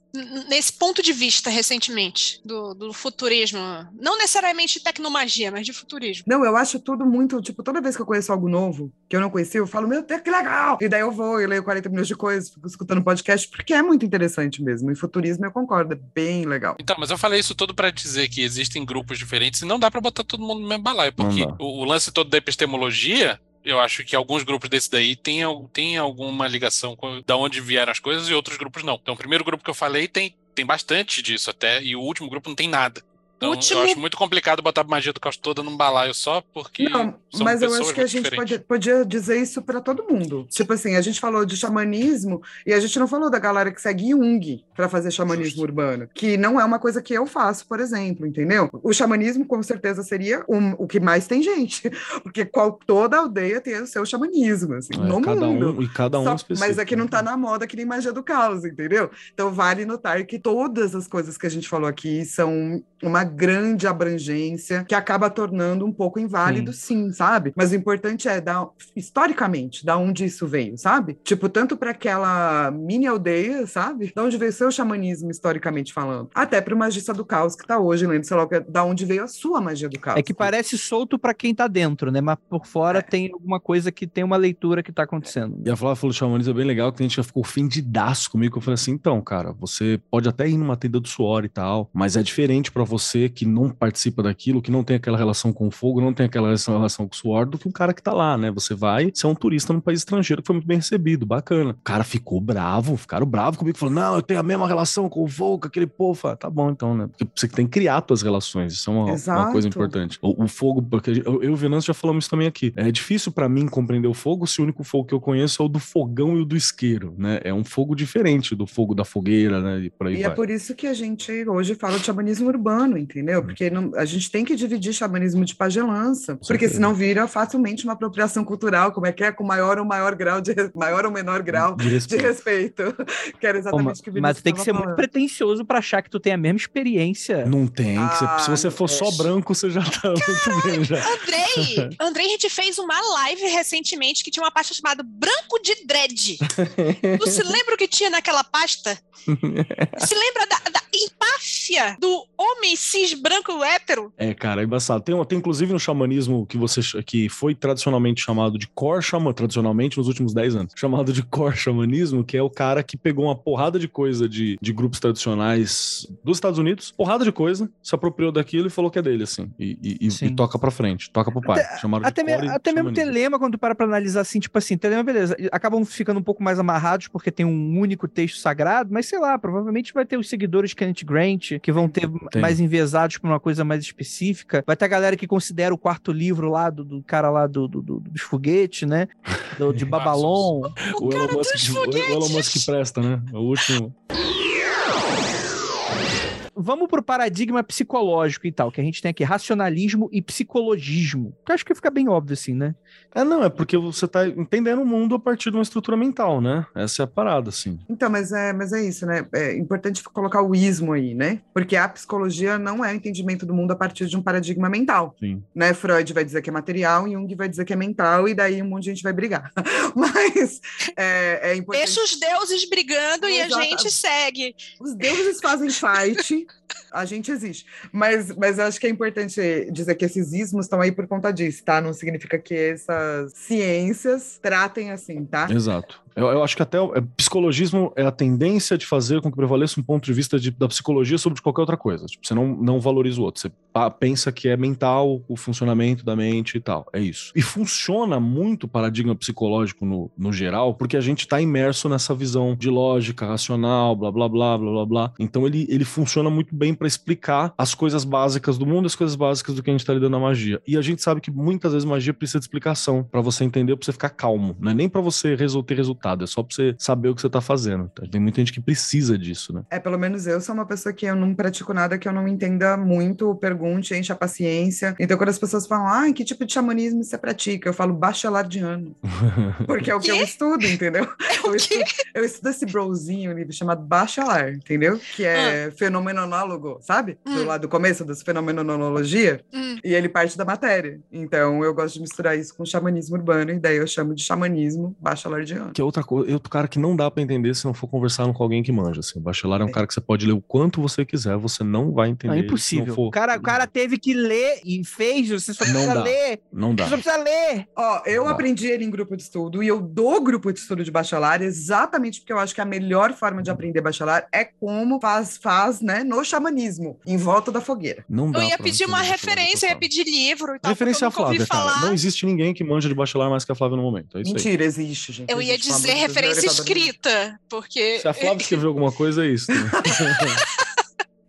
nesse ponto de vista recentemente do, do futurismo. Não necessariamente de tecnomagia, mas de futurismo. Não, eu acho tudo muito, tipo, toda vez que eu conheço algo novo, que eu não conhecia, eu falo, meu Deus, que legal! E daí eu vou e leio 40 minutos de coisas, fico escutando podcast, porque é muito interessante mesmo. E futurismo, eu concordo, é bem legal. Então, mas eu falei isso tudo para dizer que existem grupos diferentes e não dá para botar todo mundo no mesmo balaio, porque o, o lance todo da epistemologia, eu acho que alguns grupos desse daí têm, al- têm alguma ligação com da onde vieram as coisas e outros grupos não. Então, o primeiro grupo que eu falei tem, tem bastante disso até, e o último grupo não tem nada. Então, Último- eu acho muito complicado botar a magia do caos toda num balaio só, porque Não, são mas eu acho que a gente pode, podia dizer isso para todo mundo. Tipo assim, a gente falou de xamanismo e a gente não falou da galera que segue Jung para fazer xamanismo Justo. urbano, que não é uma coisa que eu faço, por exemplo, entendeu? O xamanismo com certeza seria um- o que mais tem gente, porque qual, toda aldeia tem o seu xamanismo, assim, É, no cada mundo. um e cada um Só- específico. mas aqui não tá na moda que nem magia do caos, entendeu? Então vale notar que todas as coisas que a gente falou aqui são uma grande abrangência que acaba tornando um pouco inválido, sim, sabe? Mas o importante é dar historicamente da onde isso veio, sabe? Tipo, tanto para aquela mini aldeia, sabe? Da onde veio o seu xamanismo historicamente falando, até para o magista do caos que tá hoje, lendo, sei lá, é- da onde veio a sua magia do caos. É que parece solto pra quem tá dentro, né? Mas por fora É. tem alguma coisa que tem uma leitura que tá acontecendo. E a Flávia falou do xamanismo é bem legal, que a gente já ficou ofendidaço comigo, que eu falei assim, então, cara, você pode até ir numa tenda do suor e tal, mas é diferente pra você você que não participa daquilo, que não tem aquela relação com o fogo, não tem aquela relação com o suor, do que um cara que tá lá, né? Você vai, você é um turista num país estrangeiro que foi muito bem recebido, bacana. O cara ficou bravo, ficaram bravo comigo, falou: não, eu tenho a mesma relação com o fogo, com aquele povo. Falei, tá bom, então, né? Porque você tem que criar suas relações, isso é uma, uma coisa importante. O, o fogo, porque eu, eu e o Venâncio já falamos isso também aqui. É difícil para mim compreender o fogo se o único fogo que eu conheço é o do fogão e o do isqueiro, né? É um fogo diferente do fogo da fogueira, né? E por aí e vai. é por isso que a gente hoje fala de xamanismo urbano, entendeu? Porque não, a gente tem que dividir xamanismo de pagelança, porque senão vira facilmente uma apropriação cultural, como é que é, com maior ou maior grau de maior ou menor grau de respeito. De respeito. que era exatamente o que Mas tu tem que ser falando. muito pretensioso para achar que tu tem a mesma experiência. Não tem. Ah, se você for é. só branco, você já tá muito bem. Já. Andrei, Andrei, a gente fez uma live recentemente que tinha uma pasta chamada Branco de Dread. tu se lembra o que tinha naquela pasta? se lembra da, da empáfia do homem cis branco hétero? É, cara, é embaçado. Tem, tem inclusive no xamanismo que você que foi tradicionalmente chamado de core xamã, tradicionalmente nos últimos 10 anos, chamado de core xamanismo, que é o cara que pegou uma porrada de coisa de, de grupos tradicionais dos Estados Unidos, porrada de coisa, se apropriou daquilo e falou que é dele, assim, e, e, e toca pra frente, toca pro pai. Até, Chamaram até, me, até mesmo Telema, quando tu para pra analisar assim, tipo assim, Telema, beleza, acabam ficando um pouco mais amarrados porque tem um único texto sagrado, mas sei lá, provavelmente vai ter os seguidores de Kenneth Grant que vão ter tem. mais enviesados pra uma coisa mais específica. Vai ter a galera que considera o quarto livro lá do, do cara lá do, do, do dos foguetes, né? Do, de Babalon. o, o, Elon Musk, o Elon Musk presta, né? É o último vamos pro paradigma psicológico e tal, que a gente tem aqui racionalismo e psicologismo. Que acho que fica bem óbvio assim, né? É, não, é porque você tá entendendo o mundo a partir de uma estrutura mental, né? Essa é a parada, assim. Então, mas é, mas é isso, né? É importante colocar o ismo aí, né? Porque a psicologia não é o entendimento do mundo a partir de um paradigma mental. Sim. Né? Freud vai dizer que é material, Jung vai dizer que é mental, e daí um monte de gente vai brigar. mas é, é importante. Deixa os deuses brigando e a gente segue. Os deuses fazem fight, a gente existe. Mas, mas eu acho que é importante dizer que esses ismos estão aí por conta disso, tá? Não significa que essas ciências tratem assim, tá? Exato. Eu, eu, acho que até o é, psicologismo é a tendência de fazer com que prevaleça um ponto de vista de, da psicologia sobre qualquer outra coisa. Tipo, você não, não valoriza o outro. Você pensa que é mental o funcionamento da mente e tal. É isso. E funciona muito o paradigma psicológico no, no geral, porque a gente está imerso nessa visão de lógica, racional, blá, blá, blá, blá, blá, blá. Então ele, ele funciona muito bem para explicar as coisas básicas do mundo, as coisas básicas do que a gente está lidando na magia. E a gente sabe que muitas vezes magia precisa de explicação para você entender, para você ficar calmo. Não é nem para você ter resultado resultado, é só pra você saber o que você tá fazendo. Tá? Tem muita gente que precisa disso, né? É, pelo menos eu sou uma pessoa que eu não pratico nada que eu não entenda muito, pergunte, enche a paciência. Então, quando as pessoas falam, ah, que tipo de xamanismo você pratica? Eu falo bachelardiano. Porque é o que eu estudo, entendeu? É eu, estudo, eu estudo esse brozinho livro chamado bachelar, entendeu? Que é ah. fenomenonólogo, sabe? Hum. Do lado do começo das fenomenologia. Hum. E ele parte da matéria. Então, eu gosto de misturar isso com xamanismo urbano, e daí eu chamo de xamanismo bachelardiano. Que é outra coisa, outro cara que não dá para entender se não for conversar com alguém que manja. Assim. O bachelar é um é. cara que você pode ler o quanto você quiser, você não vai entender. É impossível. For... O, cara, o cara teve que ler e fez, você só precisa não dá, ler. Não dá. Você só precisa ler. Ó, eu aprendi ele em grupo de estudo e eu dou grupo de estudo de bachelar exatamente porque eu acho que a melhor forma de aprender bachelar é como faz, faz né, no xamanismo, em volta da fogueira. Não dá eu ia pedir uma referência, eu ia pedir livro e tal. Referência a Flávia, cara. Não existe ninguém que manja de bachelar mais que a Flávia no momento. É Mentira, existe, gente. Eu ia dizer referência escrita, porque... Se a Flávia escreveu alguma coisa, é isso. Né?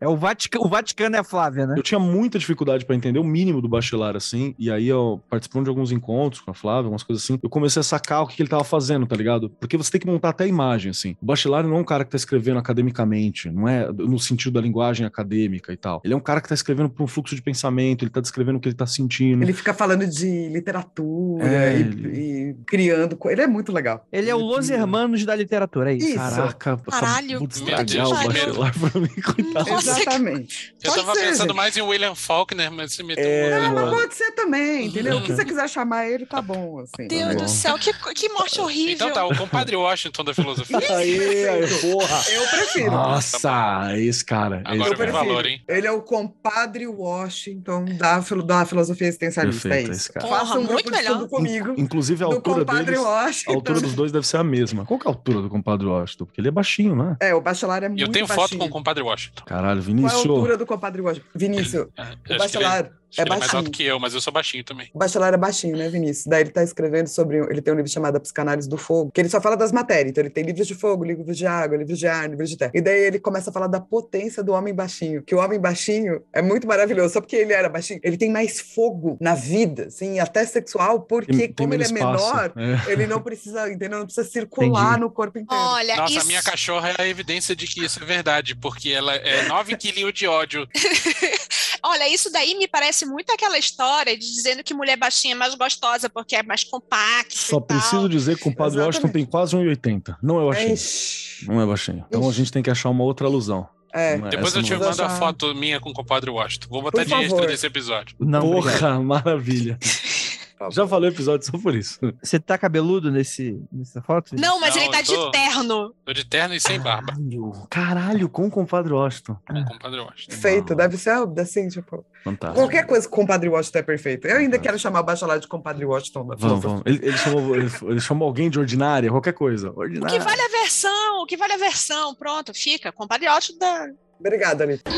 É o Vaticano, o Vaticano é a Flávia, né? Eu tinha muita dificuldade para entender o mínimo do bachelar, assim, e aí eu participando de alguns encontros com a Flávia, umas coisas assim, eu comecei a sacar o que, que ele tava fazendo, tá ligado? Porque você tem que montar até a imagem, assim. O bachelar não é um cara que tá escrevendo academicamente, não é no sentido da linguagem acadêmica e tal. Ele é um cara que tá escrevendo por um fluxo de pensamento, ele tá descrevendo o que ele tá sentindo. Ele fica falando de literatura é, e, ele... e, criando. Ele é muito legal. Ele é o Los Hermanos da literatura, é isso. isso. Caraca, Caralho, vou estragar o bachelar pra mim, coitado. Exatamente. Eu pode tava ser, pensando gente. mais em William Faulkner, mas você meteu. É, um... mas pode ser também, entendeu? O que você quiser chamar ele, tá bom. Assim, Deus tá do céu, que, que morte horrível. Então tá, o compadre Washington da filosofia. aí, aí, porra. Eu prefiro. Nossa, esse cara. Agora esse valor, hein? Ele é o compadre Washington da, da filosofia existencialista. Perfeito, é isso. Cara. Faça um grupo de estudo comigo. Inclusive, a altura deles, Washington. a altura dos dois deve ser a mesma. Qual que é a altura do compadre Washington? Porque ele é baixinho, né? É, o bachelar é muito Eu tenho baixinho. foto com o compadre Washington. Caralho, Qual é a Vinícius. altura do compadre Washington? Vinícius, o acho que ele- bachelar acho é ele é mais alto baixinho. que eu, mas eu sou baixinho também. O bachelar é baixinho, né, Vinícius? Daí ele tá escrevendo sobre. Ele tem um livro chamado A Psicanálise do Fogo, que ele só fala das matérias. Então ele tem livros de fogo, livros de água, livros de ar, livros de terra. E daí ele começa a falar da potência do homem baixinho. Que o homem baixinho é muito maravilhoso. Só porque ele era baixinho, ele tem mais fogo na vida, assim, até sexual, porque Tem- tem como ele é menor, É. ele não precisa, entendeu? Não precisa circular Entendi. no corpo inteiro. Olha, Nossa, a isso... minha cachorra é a evidência de que isso é verdade, porque ela é 9 quilinhos de ódio. Olha, isso daí me parece muito aquela história de dizendo que mulher baixinha é mais gostosa porque é mais compacta. Só e tal. preciso dizer que o compadre Exatamente. Washington tem quase 1,80. Não é baixinho. Ixi. Não é baixinho. Então a gente tem que achar uma outra alusão. É. É- Depois eu te é. Mando a foto minha com o compadre Washington. Vou botar Por de extra favor. nesse episódio. Não, obrigado. Porra, maravilha. Já falei o episódio só por isso. Você tá cabeludo nesse, nessa foto? Não, mas Não, ele tá tô- de terno. Tô de terno e sem barba. Caralho, caralho, com o compadre Washington. Com o compadre Washington. Feito, deve ser assim, tipo. Fantástico. Qualquer coisa com o compadre Washington é perfeito. Eu ainda quero chamar o bachelar de compadre Washington da Vamos, vamos. Ele, ele chamou, ele, ele chamou alguém de ordinária, qualquer coisa. O Ordinária. que vale a versão? O que vale a versão? Pronto, fica. Compadre Otto da. Obrigada, Anitta.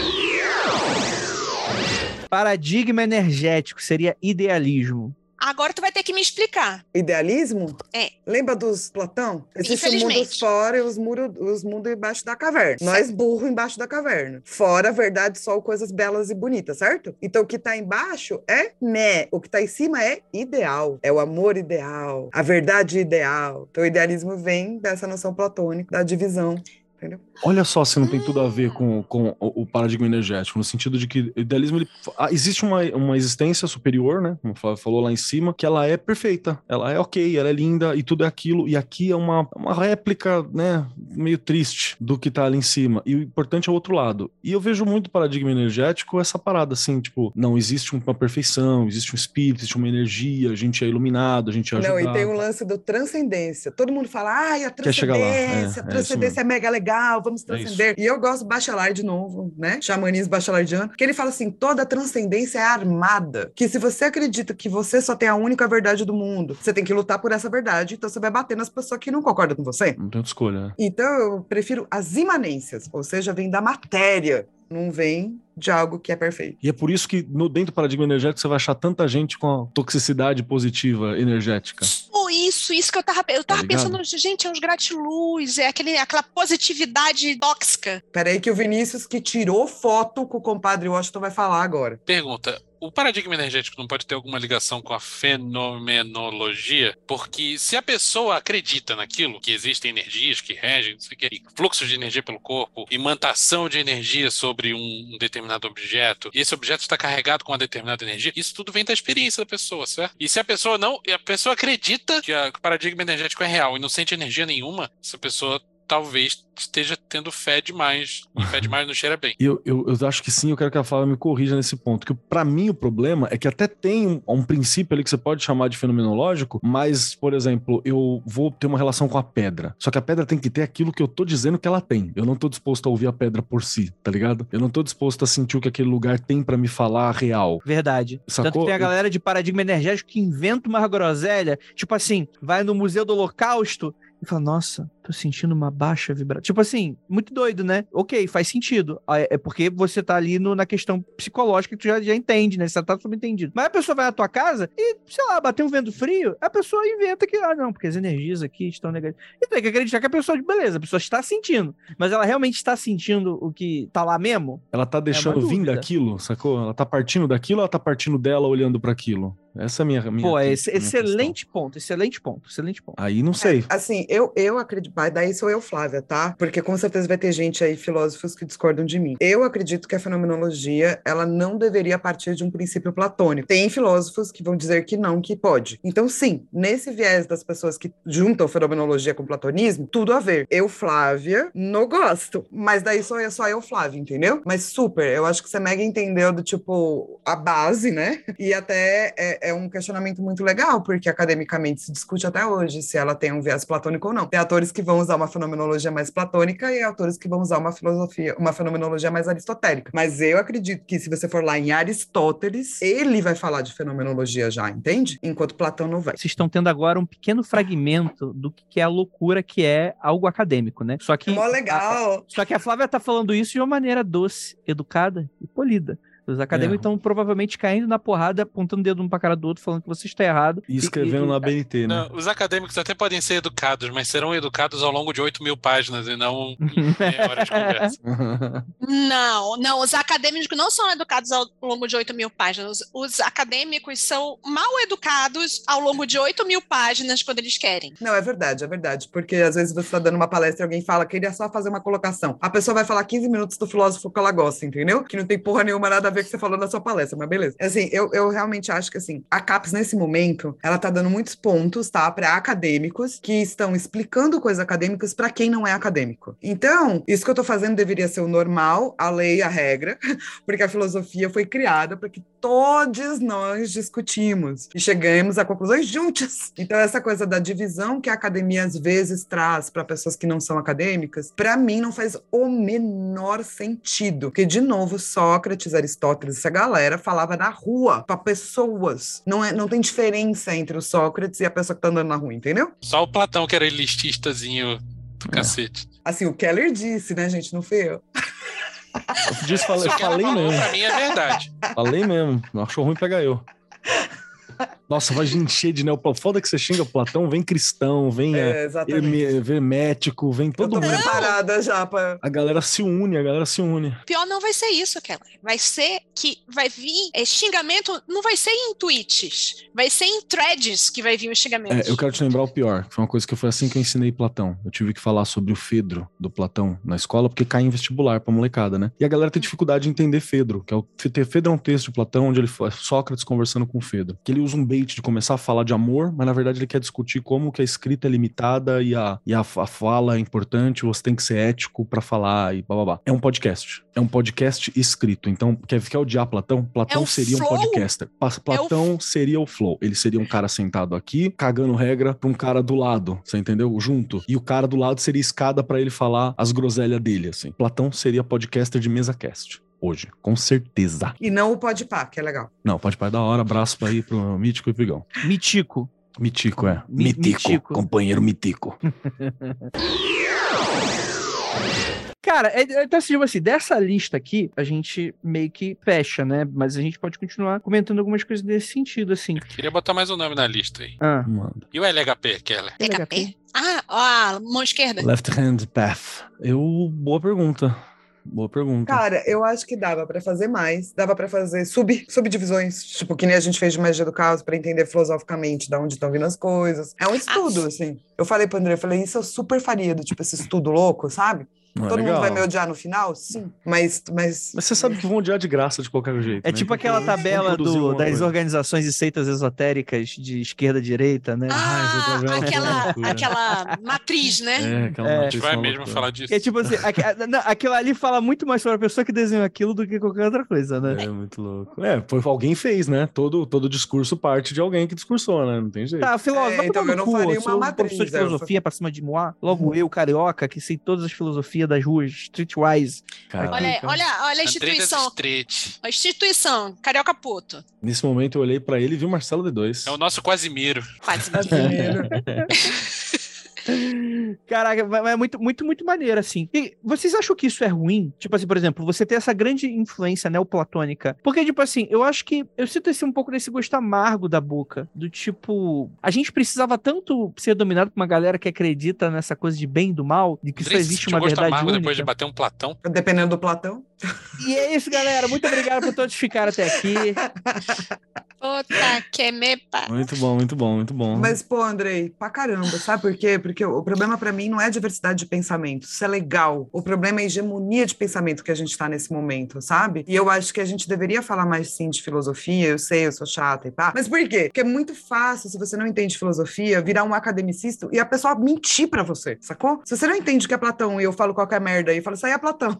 Paradigma energético seria idealismo. Agora tu vai ter que me explicar. Idealismo? É. Lembra dos Platão? Existe o mundo fora e os mundos os mundo embaixo da caverna. Nós burro embaixo da caverna. Fora, verdade, só coisas belas e bonitas, certo? Então o que tá embaixo é né. O que tá em cima é ideal. É o amor ideal. A verdade ideal. Então o idealismo vem dessa noção platônica, da divisão. Entendeu? Olha só se não tem tudo a ver com, com o, o paradigma energético, no sentido de que o idealismo, ele, ah, existe uma, uma existência superior, né? Como o falou lá em cima, que ela é perfeita, ela é ok, ela é linda e tudo é aquilo, e aqui é uma, uma réplica, né, meio triste do que tá ali em cima, e o importante é o outro lado. E eu vejo muito paradigma energético essa parada, assim, tipo, não, existe uma perfeição, existe um espírito, existe uma energia, a gente é iluminado, a gente é Não, ajudado. e tem um lance do transcendência. Todo mundo fala, ai, a chegar lá, é, transcendência, é a transcendência é, mega legal, vamos É transcender. e eu gosto do bachelar de novo, né? Xamanismo bachelardiano, que ele fala assim: toda transcendência é armada. Que se você acredita que você só tem a única verdade do mundo, você tem que lutar por essa verdade, então você vai bater nas pessoas que não concordam com você. Não tem escolha, né? Então eu prefiro as imanências, ou seja, vem da matéria, não vem de algo que é perfeito. E é por isso que no dentro do paradigma energético você vai achar tanta gente com a toxicidade positiva energética. Oh, isso, isso que eu tava, eu tava Tá pensando, gente, é uns gratiluz, é aquele, aquela positividade tóxica. Peraí que o Vinícius que tirou foto com o compadre Washington vai falar agora. Pergunta: o paradigma energético não pode ter alguma ligação com a fenomenologia? Porque se a pessoa acredita naquilo, que existem energias que regem, quê, e fluxo de energia pelo corpo, imantação de energia sobre um determinado objeto, e esse objeto está carregado com uma determinada energia, isso tudo vem da experiência da pessoa, certo? E se a pessoa não, a pessoa acredita que que o paradigma energético é real e não sente energia nenhuma, essa pessoa talvez esteja tendo fé demais. E fé demais não cheira bem. E eu, eu, eu acho que sim, eu quero que a Flávia me corrija nesse ponto. Que pra mim o problema é que até tem um, um princípio ali que você pode chamar de fenomenológico, mas, por exemplo, eu vou ter uma relação com a pedra. Só que a pedra tem que ter aquilo que eu tô dizendo que ela tem. Eu não tô disposto a ouvir a pedra por si, tá ligado? Eu não tô disposto a sentir o que aquele lugar tem pra me falar real. Verdade. Tanto Sacou? que tem a galera de paradigma energético que inventa uma groselha, tipo assim, vai no Museu do Holocausto e fala, nossa, tô sentindo uma baixa vibração. Tipo assim, muito doido, né? Ok, faz sentido. Ah, É é porque você tá ali no- na questão psicológica que tu já, já entende, né? Você tá subentendido. Mas a pessoa vai na tua casa e, sei lá, bater um vento frio, a pessoa inventa que, ah, não, porque as energias aqui estão negativas. E tem que acreditar que a pessoa, beleza, a pessoa está sentindo. Mas ela realmente está sentindo o que tá lá mesmo? Ela tá deixando vir dúvida. daquilo, sacou? Ela tá partindo daquilo ou ela tá partindo dela olhando pra aquilo? Essa é a minha. minha Pô, é minha ex- questão. excelente ponto, excelente ponto, excelente ponto. Aí não sei. Assim, eu, eu acredito, mas daí sou eu, Flávia, tá? Porque com certeza vai ter gente aí, filósofos, que discordam de mim. Eu acredito que a fenomenologia, ela não deveria partir de um princípio platônico. Tem filósofos que vão dizer que não, que pode. Então, sim, nesse viés das pessoas que juntam fenomenologia com platonismo, tudo a ver. Eu, Flávia, não gosto. Mas daí sou eu, só eu, Flávia, entendeu? Mas super, eu acho que você mega entendeu do tipo, a base, né? E até é, é um questionamento muito legal, porque academicamente se discute até hoje se ela tem um viés platônico ou não. Tem atores que vão usar uma fenomenologia mais platônica e autores que vão usar uma filosofia, uma fenomenologia mais aristotélica. Mas eu acredito que se você for lá em Aristóteles, ele vai falar de fenomenologia já, entende? Enquanto Platão não vai. Vocês estão tendo agora um pequeno fragmento do que é a loucura que é algo acadêmico, né? Só que. Mó legal. Só que a Flávia tá falando isso de uma maneira doce, educada e polida. Os acadêmicos É. estão provavelmente caindo na porrada, apontando o dedo um pra cara do outro, falando que você está errado. E escrevendo e- na BNT, né? Não, os acadêmicos até podem ser educados, mas serão educados ao longo de 8 mil páginas e não em meia hora de conversa. Não, não, os acadêmicos não são educados ao longo de 8 mil páginas. Os acadêmicos são mal educados ao longo de 8 mil páginas quando eles querem. Não, é verdade, é verdade. Porque às vezes você está dando uma palestra e alguém fala que ele é só fazer uma colocação. A pessoa vai falar 15 minutos do filósofo que ela gosta, entendeu? Que não tem porra nenhuma nada a ver o que você falou na sua palestra, mas beleza. Assim, eu, eu realmente acho que assim, a CAPES nesse momento, ela tá dando muitos pontos, tá? Para acadêmicos que estão explicando coisas acadêmicas para quem não é acadêmico. Então, isso que eu tô fazendo deveria ser o normal, a lei, a regra, porque a filosofia foi criada para que todos nós discutimos e chegamos a conclusões juntas. Então, essa coisa da divisão que a academia às vezes traz para pessoas que não são acadêmicas, para mim não faz o menor sentido. Porque, de novo, Sócrates, Aristóteles, essa galera falava na rua para pessoas. Não, é, não tem diferença entre o Sócrates e a pessoa que tá andando na rua, entendeu? Só o Platão que era elististazinho do cacete. Assim, o Keller disse, né, gente? Não foi eu. Eu disse, falei, falei mesmo. pra mim é verdade. Falei mesmo. Não achou ruim pegar eu. Nossa, vai encher de neo. Foda que você xinga o Platão, vem cristão, vem é, É, hermético, vem todo mundo. preparada já para. A galera se une, a galera se une. Pior não vai ser isso, Keller. Vai ser que vai vir é, xingamento, não vai ser em tweets, vai ser em threads que vai vir o xingamento. É, eu quero te lembrar o pior. Foi uma coisa que foi assim que eu ensinei Platão. Eu tive que falar sobre o Fedro do Platão na escola, porque cai em vestibular pra molecada, né? E a galera tem dificuldade de entender Fedro, que é o Fedro é um texto de Platão onde ele foi Sócrates conversando com o Fedro. Que ele usa um bait de começar a falar de amor, mas na verdade ele quer discutir como que a escrita é limitada e a, e a, a fala é importante, você tem que ser ético pra falar e blá. É um podcast. É um podcast escrito. Então, quer, quer odiar Platão? Platão É o seria um flow? podcaster. Pa- Platão seria o flow. Ele seria um cara sentado aqui, cagando regra pra um cara do lado, você entendeu? Junto. E o cara do lado seria escada pra ele falar as groselhas dele, assim. Platão seria podcaster de mesa cast. Hoje, com certeza. E não o Podpah, que é legal. Não, pode pai da hora. Abraço pra ir pro Mítico e Pigão. Mitico. Mitico, é. Mi- Mitico, Mitico. Companheiro Mitico. Cara, é, é, então assim, tipo assim, dessa lista aqui, a gente meio que fecha, né? Mas a gente pode continuar comentando algumas coisas nesse sentido, assim. Queria botar mais um nome na lista aí. Ah, Manda. E o LHP, Keller? PHP? Ah, ó, a mão esquerda. Left Hand Path. Eu. Boa pergunta. Boa pergunta. Cara, eu acho que dava pra fazer mais, dava pra fazer sub, subdivisões, tipo, que nem a gente fez de magia do caos pra entender filosoficamente de onde estão vindo as coisas. É um estudo, assim. Eu falei pro André, eu falei, isso eu super faria, do tipo, esse estudo louco, sabe? Não é Todo legal. mundo vai me odiar no final? Sim. Mas, mas Mas você sabe que vão odiar de graça de qualquer jeito. é né? tipo Porque aquela vão tabela do, das coisa. organizações e seitas esotéricas de esquerda a direita, né? Ah, Ah, aquela, aquela matriz, né? É, aquela É. A matriz gente vai mesmo loucura. falar disso. É tipo assim, aqu- a- não, aquilo ali fala muito mais sobre a pessoa que desenhou aquilo do que qualquer outra coisa, né? É muito louco. É, foi alguém fez, né? Todo, todo discurso parte de alguém que discursou, né? Não tem jeito. Tá, filósofo, É, então eu não cu, faria eu uma sou matriz, professor de é, eu filosofia pra cima de Moá. Logo eu, carioca, que sei todas as filosofias das ruas, streetwise. Cara, Olha, então. olha, olha a instituição. Street. A instituição, Carioca Puto. Nesse momento eu olhei pra ele e vi o Marcelo D2. É o nosso Quasimiro. Quase. Caraca, mas é muito, muito, muito maneiro, assim. E vocês acham que isso é ruim? Tipo assim, por exemplo, você ter essa grande influência neoplatônica. Porque, tipo assim, eu acho que eu sinto esse um pouco desse gosto amargo da boca. Do tipo, a gente precisava tanto ser dominado por uma galera que acredita nessa coisa de bem e do mal, de que só André existe uma verdade amargo única. depois de bater um Platão. dependendo do Platão. E é isso, galera. Muito obrigado por todos ficarem até aqui. Puta que me. Muito bom, muito bom, muito bom. Mas, pô, Andrei, pra caramba, sabe por quê? Porque o problema pra mim não é diversidade de pensamento, isso é legal. O problema é a hegemonia de pensamento que a gente tá nesse momento, sabe? E eu acho que a gente deveria falar mais sim de filosofia, eu sei, eu sou chata e pá. Mas por quê? Porque é muito fácil, se você não entende filosofia, virar um academicista e a pessoa mentir pra você, sacou? Se você não entende o que é Platão e eu falo qualquer merda e eu falo, isso aí é Platão.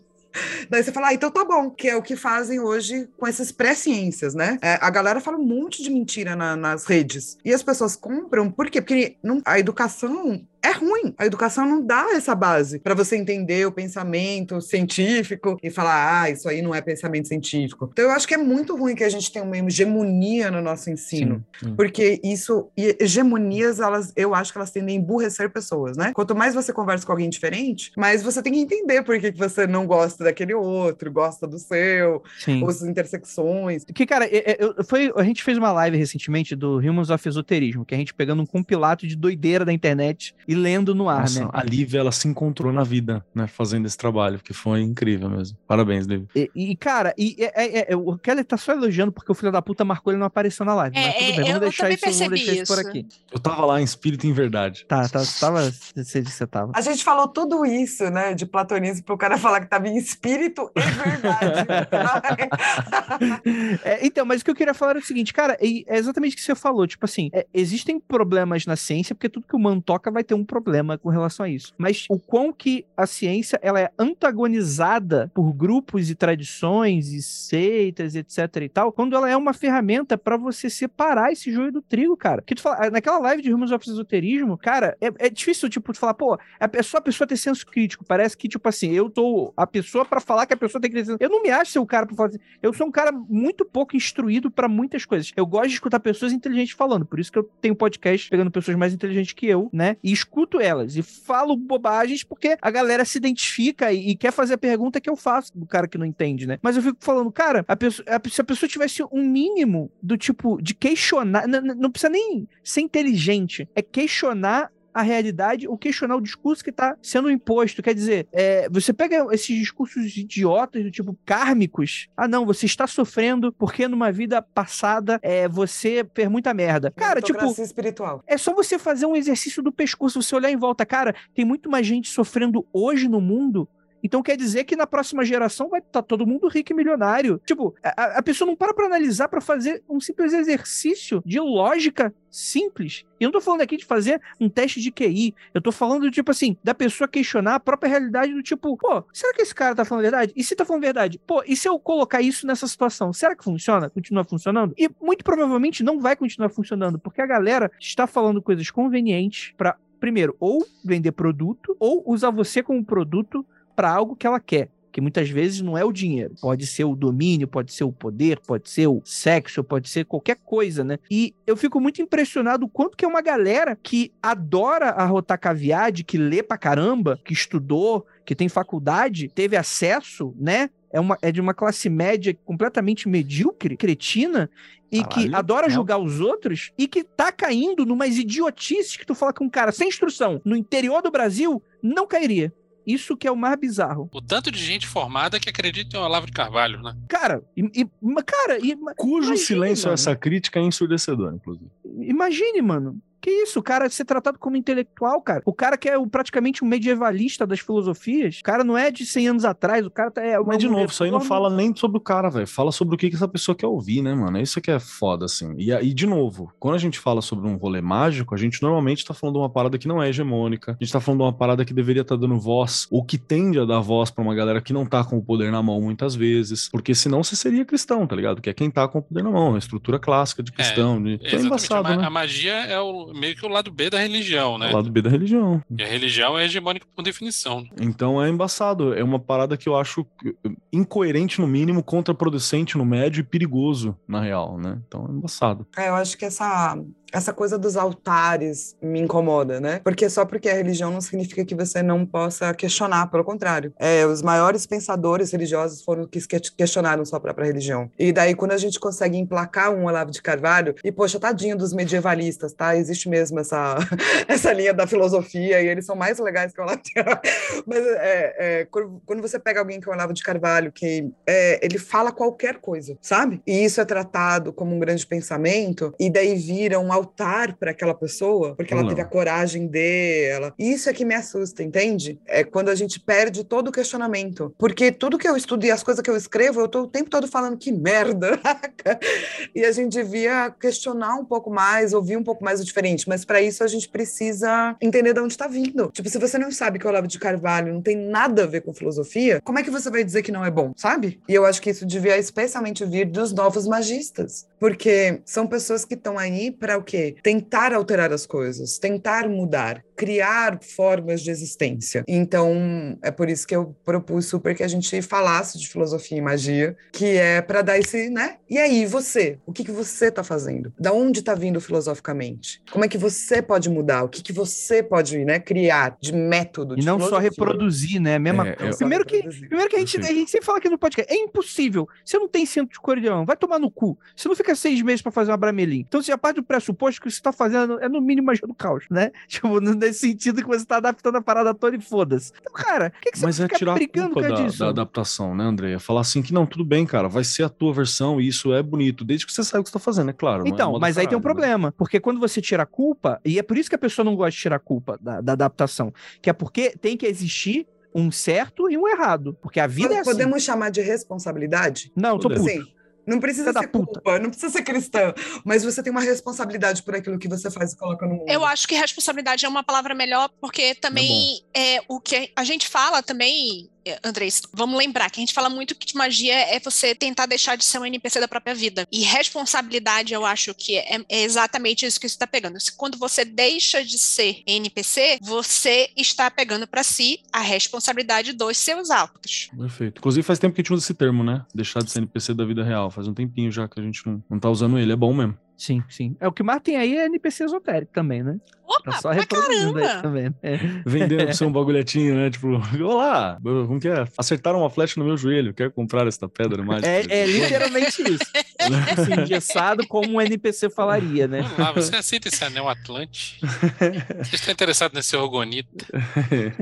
Daí você fala, ah, então tá bom, que é o que fazem hoje com essas pré-ciências, né? É, a galera fala um monte de mentira na, nas redes. E as pessoas compram, por quê? Porque não, a educação é ruim. A educação não dá essa base para você entender o pensamento científico e falar, ah, isso aí não é pensamento científico. Então eu acho que é muito ruim que a gente tenha uma hegemonia no nosso ensino, sim, sim. porque isso, e hegemonias, elas, eu acho que elas tendem a emburrecer pessoas, né? Quanto mais você conversa com alguém diferente, mais você tem que entender por que, que você não gosta daquele outro, gosta do seu, sim. as intersecções. Que, cara, eu, foi, a gente fez uma live recentemente do Humans of Esoterismo, que a gente pegando um compilado de doideira da internet e lendo no ar, Nossa, né? A Lívia, ela se encontrou na vida, né? Fazendo esse trabalho, que foi incrível mesmo. Parabéns, Lívia. E, e, cara, e, é, é, é, o Kelly tá só elogiando porque o filho da puta marcou ele não apareceu na live. mas tudo é, bem, vamos eu deixar, isso, vamos deixar isso, isso por aqui. Eu tava lá em espírito e em verdade. Tá, tá tava. Você disse você tava. A gente falou tudo isso, né? De platonismo pro cara falar que tava em espírito e verdade. então, mas o que eu queria falar era o seguinte, cara, é exatamente o que você falou. Tipo assim, existem problemas na ciência, porque tudo que o man toca vai ter um problema com relação a isso. Mas o quão que a ciência ela é antagonizada por grupos e tradições e seitas, etc e tal, quando ela é uma ferramenta para você separar esse joio do trigo, cara. Que tu fala, naquela live de Rumos of Esoterismo, cara, é, é difícil, tipo, tu falar, pô, é só a pessoa ter senso crítico. Parece que, tipo assim, eu tô a pessoa para falar que a pessoa tem que ter senso. Eu não me acho ser o cara pra falar assim. Eu sou um cara muito pouco instruído para muitas coisas. Eu gosto de escutar pessoas inteligentes falando, por isso que eu tenho podcast pegando pessoas mais inteligentes que eu, né? E escuto elas e falo bobagens porque a galera se identifica e, e, quer fazer a pergunta que eu faço do cara que não entende, né? Mas eu fico falando, cara, a pessoa, a, se a pessoa tivesse um mínimo do tipo de questionar, não, não precisa nem ser inteligente, é questionar a realidade ou questionar o discurso que está sendo imposto. Quer dizer, é, você pega esses discursos idiotas do tipo kármicos. Ah, não, você está sofrendo porque numa vida passada é, você fez muita merda. Cara, tipo. espiritual. É só você fazer um exercício do pescoço, você olhar em volta. Cara, tem muito mais gente sofrendo hoje no mundo então quer dizer que na próxima geração vai estar tá todo mundo rico e milionário. Tipo, a, a pessoa não para pra analisar para fazer um simples exercício de lógica simples. E eu não tô falando aqui de fazer um teste de QI. Eu tô falando do tipo assim, da pessoa questionar a própria realidade do tipo, pô, será que esse cara tá falando verdade? E se tá falando verdade? Pô, e se eu colocar isso nessa situação? Será que funciona? Continua funcionando? E muito provavelmente não vai continuar funcionando, porque a galera está falando coisas convenientes para primeiro, ou vender produto, ou usar você como produto para algo que ela quer. Que muitas vezes não é o dinheiro. Pode ser o domínio, pode ser o poder, pode ser o sexo, pode ser qualquer coisa, né? E eu fico muito impressionado o quanto que é uma galera que adora arrotar caviar, que lê pra caramba, que estudou, que tem faculdade, teve acesso, né? É, uma, é de uma classe média completamente medíocre, cretina, e Caralho, que adora julgar os outros e que tá caindo numas idiotices que tu fala que um cara sem instrução no interior do Brasil não cairia. Isso que é o mais bizarro. O tanto de gente formada que acredita em Olavo de Carvalho, né? Cara, e, e cara, e, cujo imagine, silêncio mano. essa crítica é ensurdecedor, inclusive. Imagine, mano. Que isso? O cara ser tratado como intelectual, cara. O cara que é praticamente um medievalista das filosofias. O cara não é de 100 anos atrás. O cara tá, é. Mas, de novo, isso aí não fala nem sobre o cara, velho. Fala sobre o que, que essa pessoa quer ouvir, né, mano? É isso que é foda, assim. E aí, de novo, quando a gente fala sobre um rolê mágico, a gente normalmente tá falando de uma parada que não é hegemônica. A gente tá falando de uma parada que deveria estar tá dando voz, ou que tende a dar voz pra uma galera que não tá com o poder na mão muitas vezes. Porque senão você seria cristão, tá ligado? Que é quem tá com o poder na mão. A estrutura clássica de cristão. É, de... é embaçado, a, né? a magia é o, meio que o lado B da religião, né? O lado B da religião. E a religião é hegemônica por definição. Então é embaçado. É uma parada que eu acho incoerente no mínimo, contraproducente no médio e perigoso na real, né? Então é embaçado. É, eu acho que essa essa coisa dos altares me incomoda, né? Porque só porque é religião não significa que você não possa questionar, pelo contrário. É, os maiores pensadores religiosos foram os que questionaram sua própria religião. E daí, quando a gente consegue emplacar um Olavo de Carvalho, e poxa, tadinho dos medievalistas, tá? Existe mesmo essa, essa linha da filosofia, e eles são mais legais que o Olavo de Carvalho. Mas é, é, quando você pega alguém que é o Olavo de Carvalho, que é, ele fala qualquer coisa, sabe? E isso é tratado como um grande pensamento, e daí vira um altar para aquela pessoa, porque ela Não. teve a coragem dela. Isso é que me assusta, entende? É quando a gente perde todo o questionamento. Porque tudo que eu estudo e as coisas que eu escrevo, eu tô o tempo todo falando que merda. e a gente devia questionar um pouco mais, ouvir um pouco mais o diferente. Mas para isso a gente precisa entender de onde está vindo. Tipo, se você não sabe que o Olavo de Carvalho não tem nada a ver com filosofia, como é que você vai dizer que não é bom, sabe? E eu acho que isso devia especialmente vir dos novos magistas. Porque são pessoas que estão aí para o quê? Tentar alterar as coisas, tentar mudar, criar formas de existência. Então, é por isso que eu propus super que a gente falasse de filosofia e magia, que é para dar esse, né? E aí, você? O que, que você está fazendo? Da onde está vindo filosoficamente? Como é que você pode mudar? O que, que você pode né, criar de método? E de não só filosofia? reproduzir, né? A mesma É, coisa. é- Primeiro que, primeiro que a gente, a gente sempre fala aqui no podcast, é impossível. Você não tem centro de coreano, vai tomar no cu. Você não fica seis meses pra fazer uma bramelim. Então você já parte do pressuposto que você tá fazendo é no mínimo magia do caos, né? Tipo, nesse sentido que você tá adaptando a parada toda e foda-se. Então, cara, por que, que você Mas vai é tirar a culpa da, disso? da adaptação, né, Andréia? Falar assim que não, tudo bem, cara, vai ser a tua versão e isso é bonito, desde que você saiba o que você tá fazendo, é claro. é Então, moda mas aí tem um né? problema, porque quando você tira a culpa, e é por isso que a pessoa não gosta de tirar a culpa da, da adaptação, que é porque tem que existir um certo e um errado, porque a vida é assim. Podemos chamar de responsabilidade? Não, tô puto. Assim, não precisa ser puta. culpa, não precisa ser cristã, mas você tem uma responsabilidade por aquilo que você faz e coloca no mundo. Eu acho que responsabilidade é uma palavra melhor, porque também é, o que a gente fala também, é, Andrés, vamos lembrar que a gente fala muito que de magia é você tentar deixar de ser um NPC da própria vida. E responsabilidade, eu acho que é, é exatamente isso que você está pegando. Quando você deixa de ser NPC, você está pegando para si a responsabilidade dos seus atos. Perfeito. Inclusive faz tempo que a gente usa esse termo, né? Deixar de ser NPC da vida real. Faz um tempinho já que a gente não, não tá usando ele. É bom mesmo. Sim, sim. É o que mais tem aí é NPC esotérico também, né? Opa, Tá só pra reproduzindo aí também. É. Vendendo seu um bagulhetinho, né? Tipo, olá, como que é? Acertaram uma flecha no meu joelho, quero comprar esta pedra mágica. É, é literalmente isso. Assim, engessado como um NPC falaria, né? Vamos lá, você aceita esse anel Atlante? Você está interessado nesse orgonito?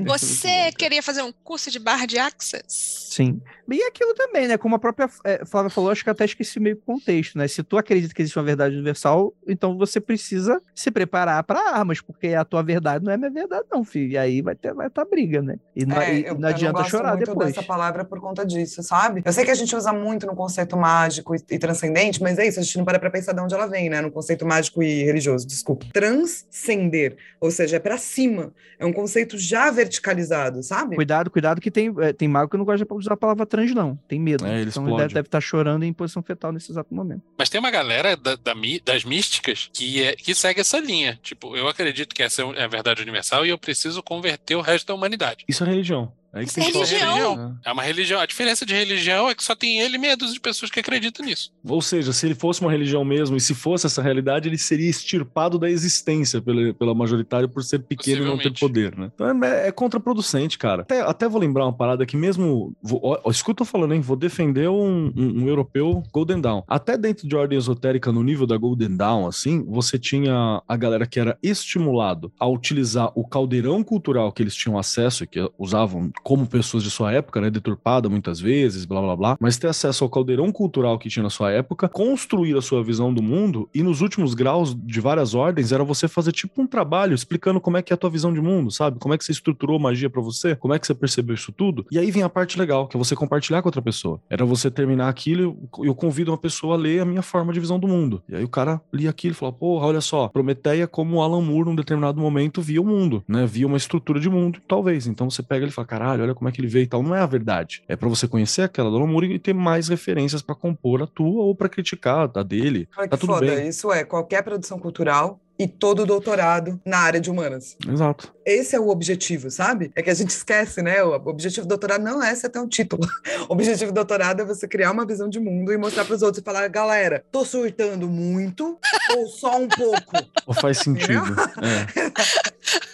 Você queria fazer um curso de bar de access? Sim. E aquilo também, né? Como a própria eh, Flávia falou, acho que até esqueci meio que o contexto, né? Se tu acredita que existe uma verdade universal, então você precisa se preparar para armas, porque a tua verdade não é minha verdade, não, filho. E aí vai ter vai tá briga, né? E não, É, e eu, não eu adianta gosto chorar muito depois. dessa palavra por conta disso, sabe? Eu sei que a gente usa muito no conceito mágico e, e transcendente, mas é isso, a gente não para pra pensar de onde ela vem, né? No conceito mágico e religioso, desculpa. Transcender, ou seja, é pra cima. É um conceito já verticalizado, sabe? Cuidado, cuidado, que tem, eh, tem mago que não gosta de usar a palavra trans, não. Tem medo. É, ele então explode. deve, deve estar chorando em posição fetal nesse exato momento. Mas tem uma galera da- da mi- das místicas que, é, que segue essa linha. Tipo, eu acredito que essa é a verdade universal e eu preciso converter o resto da humanidade. Isso é religião. É aí que Isso é religião. É uma religião. A diferença de religião é que só tem ele e meia dúzia de pessoas que acreditam nisso. Ou seja, se ele fosse uma religião mesmo, e se fosse essa realidade, ele seria extirpado da existência pela, pela majoritária por ser pequeno e não ter poder, né? Então é, é contraproducente, cara. Até, até vou lembrar uma parada que mesmo. Vou, ó, ó, que eu tô falando, hein? Vou defender um, um- um europeu Golden Dawn. Até dentro de ordem esotérica, no nível da Golden Dawn, assim, você tinha a galera que era estimulado a utilizar o caldeirão cultural que eles tinham acesso, e que usavam como pessoas de sua época, né? Deturpada muitas vezes, blá blá blá. Mas ter acesso ao caldeirão cultural que tinha na sua época, construir a sua visão do mundo, e nos últimos graus de várias ordens era você fazer tipo um trabalho explicando como é que é a tua visão de mundo, sabe? Como é que você estruturou magia pra você, como é que você percebeu isso tudo. E aí vem a parte legal, que é você compartilhar com outra pessoa. Era você terminar aquilo e eu convido uma pessoa a ler a minha forma de visão do mundo. E aí o cara lia aquilo e falou: porra, olha só, Prometeia, como Alan Moore, num determinado momento, via o mundo, né? Via uma estrutura de mundo, talvez. Então você pega ele e fala: caralho, olha como é que ele vê e tal. Não é a verdade. É pra você conhecer aquela do Alan Moore e ter mais referências pra compor a tua ou pra criticar a dele. Olha Tá tudo foda, bem. isso é qualquer produção cultural e todo doutorado na área de humanas. Exato. Esse é o objetivo, sabe? É que a gente esquece, né? O objetivo do doutorado não é você ter um título. O objetivo do doutorado é você criar uma visão de mundo e mostrar para os outros e falar, galera, tô surtando muito ou só um pouco? Ou faz sentido. é.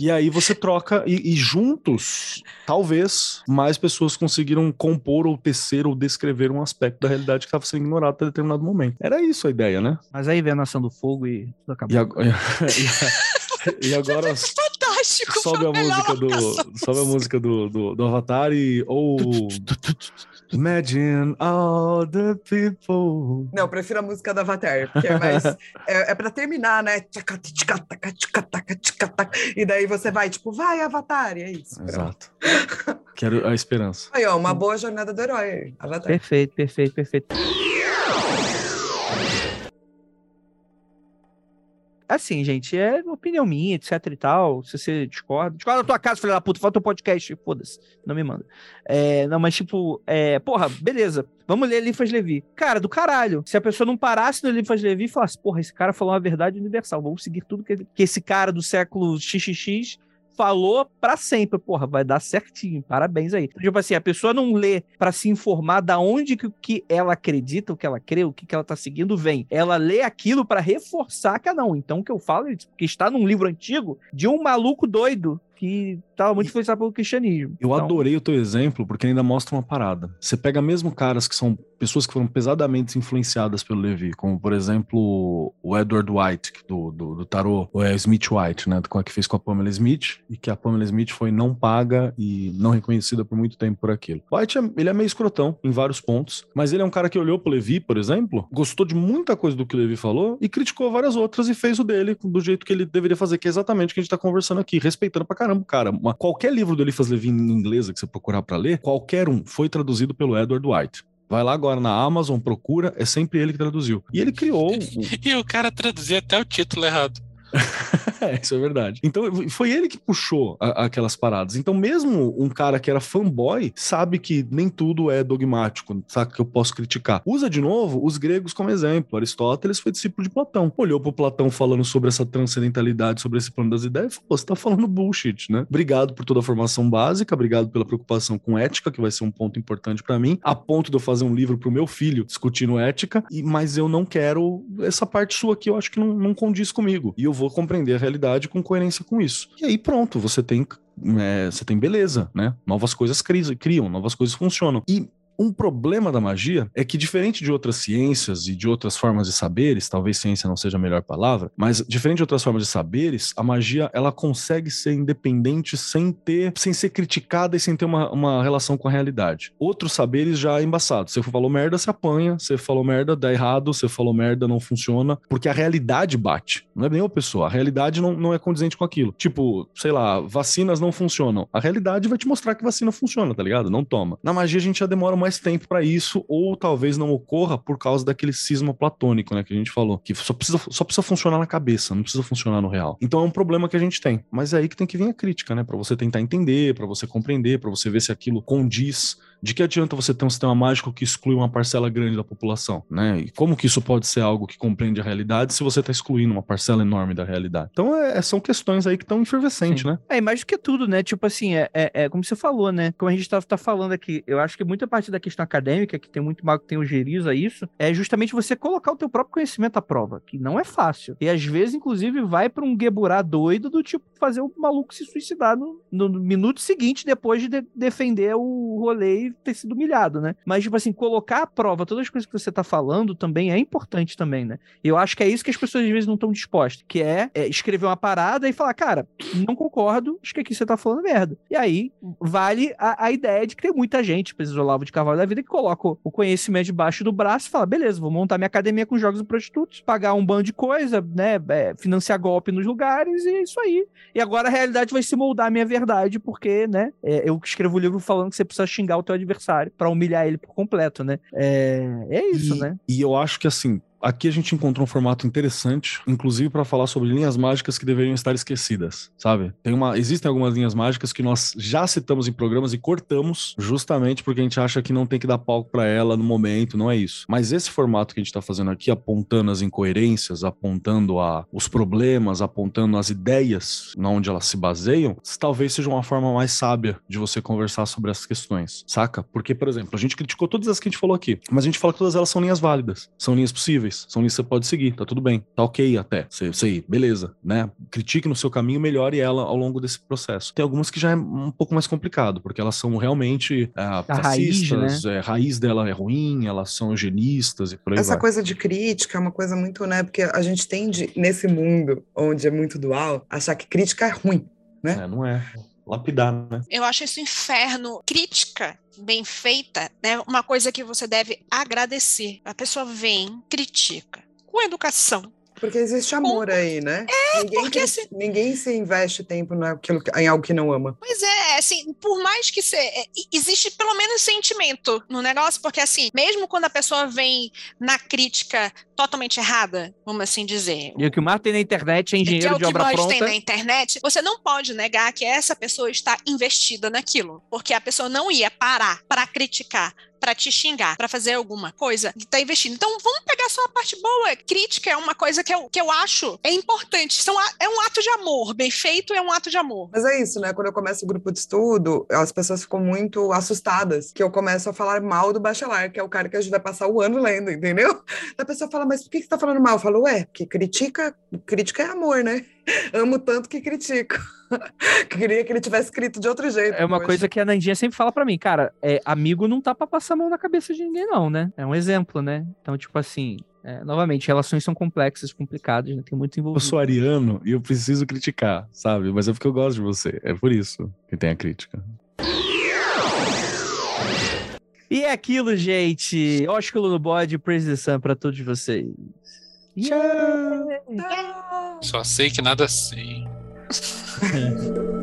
E aí você troca, e, e juntos, talvez, mais pessoas conseguiram compor ou tecer ou descrever um aspecto da realidade que estava sendo ignorado até determinado momento. Era isso a ideia, né? Mas aí vem a Nação do Fogo e tudo acabou. E, ag- e- e agora Fantástico! sobe a música do sobe a música do, do, do Avatar e ou Imagine all the people. Não, eu prefiro a música do Avatar, porque é mais. é, é pra terminar, né? E daí você vai, tipo, vai, Avatar, e é isso. Exato. Quero a esperança. Aí, ó, uma boa jornada do herói, Avatar. Perfeito, perfeito, perfeito. Assim, gente, é opinião minha, etc e tal. Se você discorda, discorda da tua casa, filha da puta, fala teu podcast, foda-se, não me manda. É, não, mas tipo, é, porra, beleza, vamos ler Eliphas Levi. Cara, do caralho. Se a pessoa não parasse no Eliphas Levi e falasse, porra, esse cara falou uma verdade universal, vamos seguir tudo que, que esse cara do século XXX falou pra sempre, porra, vai dar certinho, parabéns aí. Tipo assim, a pessoa não lê pra se informar da onde que, que ela acredita, o que ela crê, o que, que ela tá seguindo vem. Ela lê aquilo pra reforçar que ah, não. Então o que eu falo que está num livro antigo de um maluco doido que tava muito influenciado pelo cristianismo. Eu Então, adorei o teu exemplo, porque ainda mostra uma parada. Você pega mesmo caras que são pessoas que foram pesadamente influenciadas pelo Levi, como por exemplo o Edward White, do, do, do tarô, ou é Smith White, né? Que fez com a Pamela Smith, e que a Pamela Smith foi não paga e não reconhecida por muito tempo por aquilo. White, é- ele é meio escrotão em vários pontos, mas ele é um cara que olhou pro Levi, por exemplo, gostou de muita coisa do que o Levi falou e criticou várias outras e fez o dele do jeito que ele deveria fazer, que é exatamente o que a gente tá conversando aqui, respeitando pra caramba, o cara. Uma- qualquer livro do Eliphas Levi em inglês que você procurar pra ler, qualquer um foi traduzido pelo Edward White. Vai lá agora na Amazon, procura, é sempre ele que traduziu. E ele criou. E o cara traduzia até o título errado. É, isso é verdade. Então, foi ele que puxou a- aquelas paradas. Então, mesmo um cara que era fanboy sabe que nem tudo é dogmático, sabe? Que eu posso criticar. Usa de novo os gregos como exemplo. Aristóteles foi discípulo de Platão. Olhou pro Platão falando sobre essa transcendentalidade, sobre esse plano das ideias e falou: você tá falando bullshit, né? Obrigado por toda a formação básica, obrigado pela preocupação com ética, que vai ser um ponto importante pra mim, a ponto de eu fazer um livro pro meu filho discutindo ética, e, mas eu não quero essa parte sua aqui, eu acho que não, não condiz comigo. E eu vou compreender a realidade com coerência com isso. E aí pronto, você tem, é, você tem beleza, né? Novas coisas cri- criam, novas coisas funcionam. E um problema da magia é que, diferente de outras ciências e de outras formas de saberes, talvez ciência não seja a melhor palavra, mas diferente de outras formas de saberes, a magia ela consegue ser independente sem ter, sem ser criticada e sem ter uma, uma relação com a realidade. Outros saberes já é embaçado. Você falou merda, você apanha. Você falou merda, dá errado. Você falou merda, não funciona. Porque a realidade bate. Não é nem uma pessoa. A realidade não, não é condizente com aquilo. Tipo, sei lá, vacinas não funcionam. A realidade vai te mostrar que vacina funciona, tá ligado? Não toma. Na magia a gente já demora mais tempo pra isso, ou talvez não ocorra por causa daquele cisma platônico, né, que a gente falou, que só precisa, só precisa funcionar na cabeça, não precisa funcionar no real. Então é um problema que a gente tem. Mas é aí que tem que vir a crítica, né, Pra você tentar entender, pra você compreender, pra você ver se aquilo condiz. De que adianta você ter um sistema mágico que exclui uma parcela grande da população, né? E como que isso pode ser algo que compreende a realidade se você está excluindo uma parcela enorme da realidade? Então é- são questões aí que estão efervescentes, Sim. né? É, e mais do que tudo, né? Tipo assim, é, é, é como você falou, né? Como a gente tá, tá falando aqui, eu acho que muita parte da questão acadêmica, que tem muito mago que tem o gerizo a isso, é justamente você colocar o teu próprio conhecimento à prova, que não é fácil. E às vezes, inclusive, vai pra um gueburá doido do tipo fazer o maluco se suicidar no, no minuto seguinte, depois de, de- defender o rolê ter sido humilhado, né? Mas, tipo assim, colocar à prova todas as coisas que você tá falando também é importante também, né? Eu acho que é isso que as pessoas às vezes não estão dispostas, que é, é escrever uma parada e falar, cara, não concordo, acho que aqui você tá falando merda. E aí vale a, a ideia de que tem muita gente, por exemplo, o Olavo de Carvalho da Vida, que coloca o, conhecimento debaixo do braço e fala, beleza, vou montar minha academia com jogos e prostitutos, pagar um bando de coisa, né, é, financiar golpe nos lugares e é isso aí. E agora a realidade vai se moldar a minha verdade, porque, né, é, eu escrevo o livro falando que você precisa xingar o teu adversário pra humilhar ele por completo, né? É, é isso, e, né? E eu acho que assim, aqui a gente encontrou um formato interessante, inclusive para falar sobre linhas mágicas que deveriam estar esquecidas, sabe? Tem uma, existem algumas linhas mágicas que nós já citamos em programas e cortamos justamente porque a gente acha que não tem que dar palco para ela no momento, não é isso. Mas esse formato que a gente está fazendo aqui, apontando as incoerências, apontando a, os problemas, apontando as ideias onde elas se baseiam, talvez seja uma forma mais sábia de você conversar sobre essas questões, saca? Porque, por exemplo, a gente criticou todas as que a gente falou aqui, mas a gente fala que todas elas são linhas válidas, são linhas possíveis, são linhas que você pode seguir, tá tudo bem, tá ok até, você, você beleza, né? Critique no seu caminho, melhore ela ao longo desse processo. Tem algumas que já é um pouco mais complicado, porque elas são realmente ah, A raiz, fascistas, é, a raiz dela é ruim, elas são eugenistas e por aí Essa vai. coisa de crítica é uma coisa muito, né? Porque a gente tende, nesse mundo onde é muito dual, achar que crítica é ruim. É, não é. Lapidar, né? Eu acho isso um inferno. Crítica bem feita, né? Uma coisa que você deve agradecer. A pessoa vem, critica. Com educação, Porque existe amor aí, né? É, ninguém, porque assim- ninguém se investe tempo naquilo, em algo que não ama. Pois é, assim, por mais que se, é, existe pelo menos sentimento no negócio, porque assim, mesmo quando a pessoa vem na crítica totalmente errada, vamos assim dizer, E o que o Mar tem na internet é que é engenheiro o de que obra pronta. tem na internet, você não pode negar que essa pessoa está investida naquilo, porque a pessoa não ia parar para criticar, para te xingar, para fazer alguma coisa e tá investindo. Então vamos pegar só a parte boa. Crítica é uma coisa que eu, que eu acho é importante. São, a- é um ato de amor, bem feito é um ato de amor. Mas é isso, né? Quando eu começo o grupo de estudo, as pessoas ficam muito assustadas que eu começo a falar mal do bachelar, que é o cara que a gente vai passar o ano lendo, entendeu? A pessoa fala, mas por que você tá falando mal? Eu falo, ué, porque critica, crítica é amor, né? Amo tanto que critico. Queria que ele tivesse escrito de outro jeito. É uma poxa. coisa que a Nandinha sempre fala pra mim, cara, é, amigo não tá pra passar a mão na cabeça de ninguém, não, né? É um exemplo, né? Então, tipo assim, é, novamente, relações são complexas, complicadas, né? Tem muito Eu envolvido. sou ariano e eu preciso criticar, sabe? Mas é porque eu gosto de você. É por isso que tem a crítica. E é aquilo, gente. Ósculo no bode, praise the sun pra todos vocês. Yeah. Só sei que nada sei.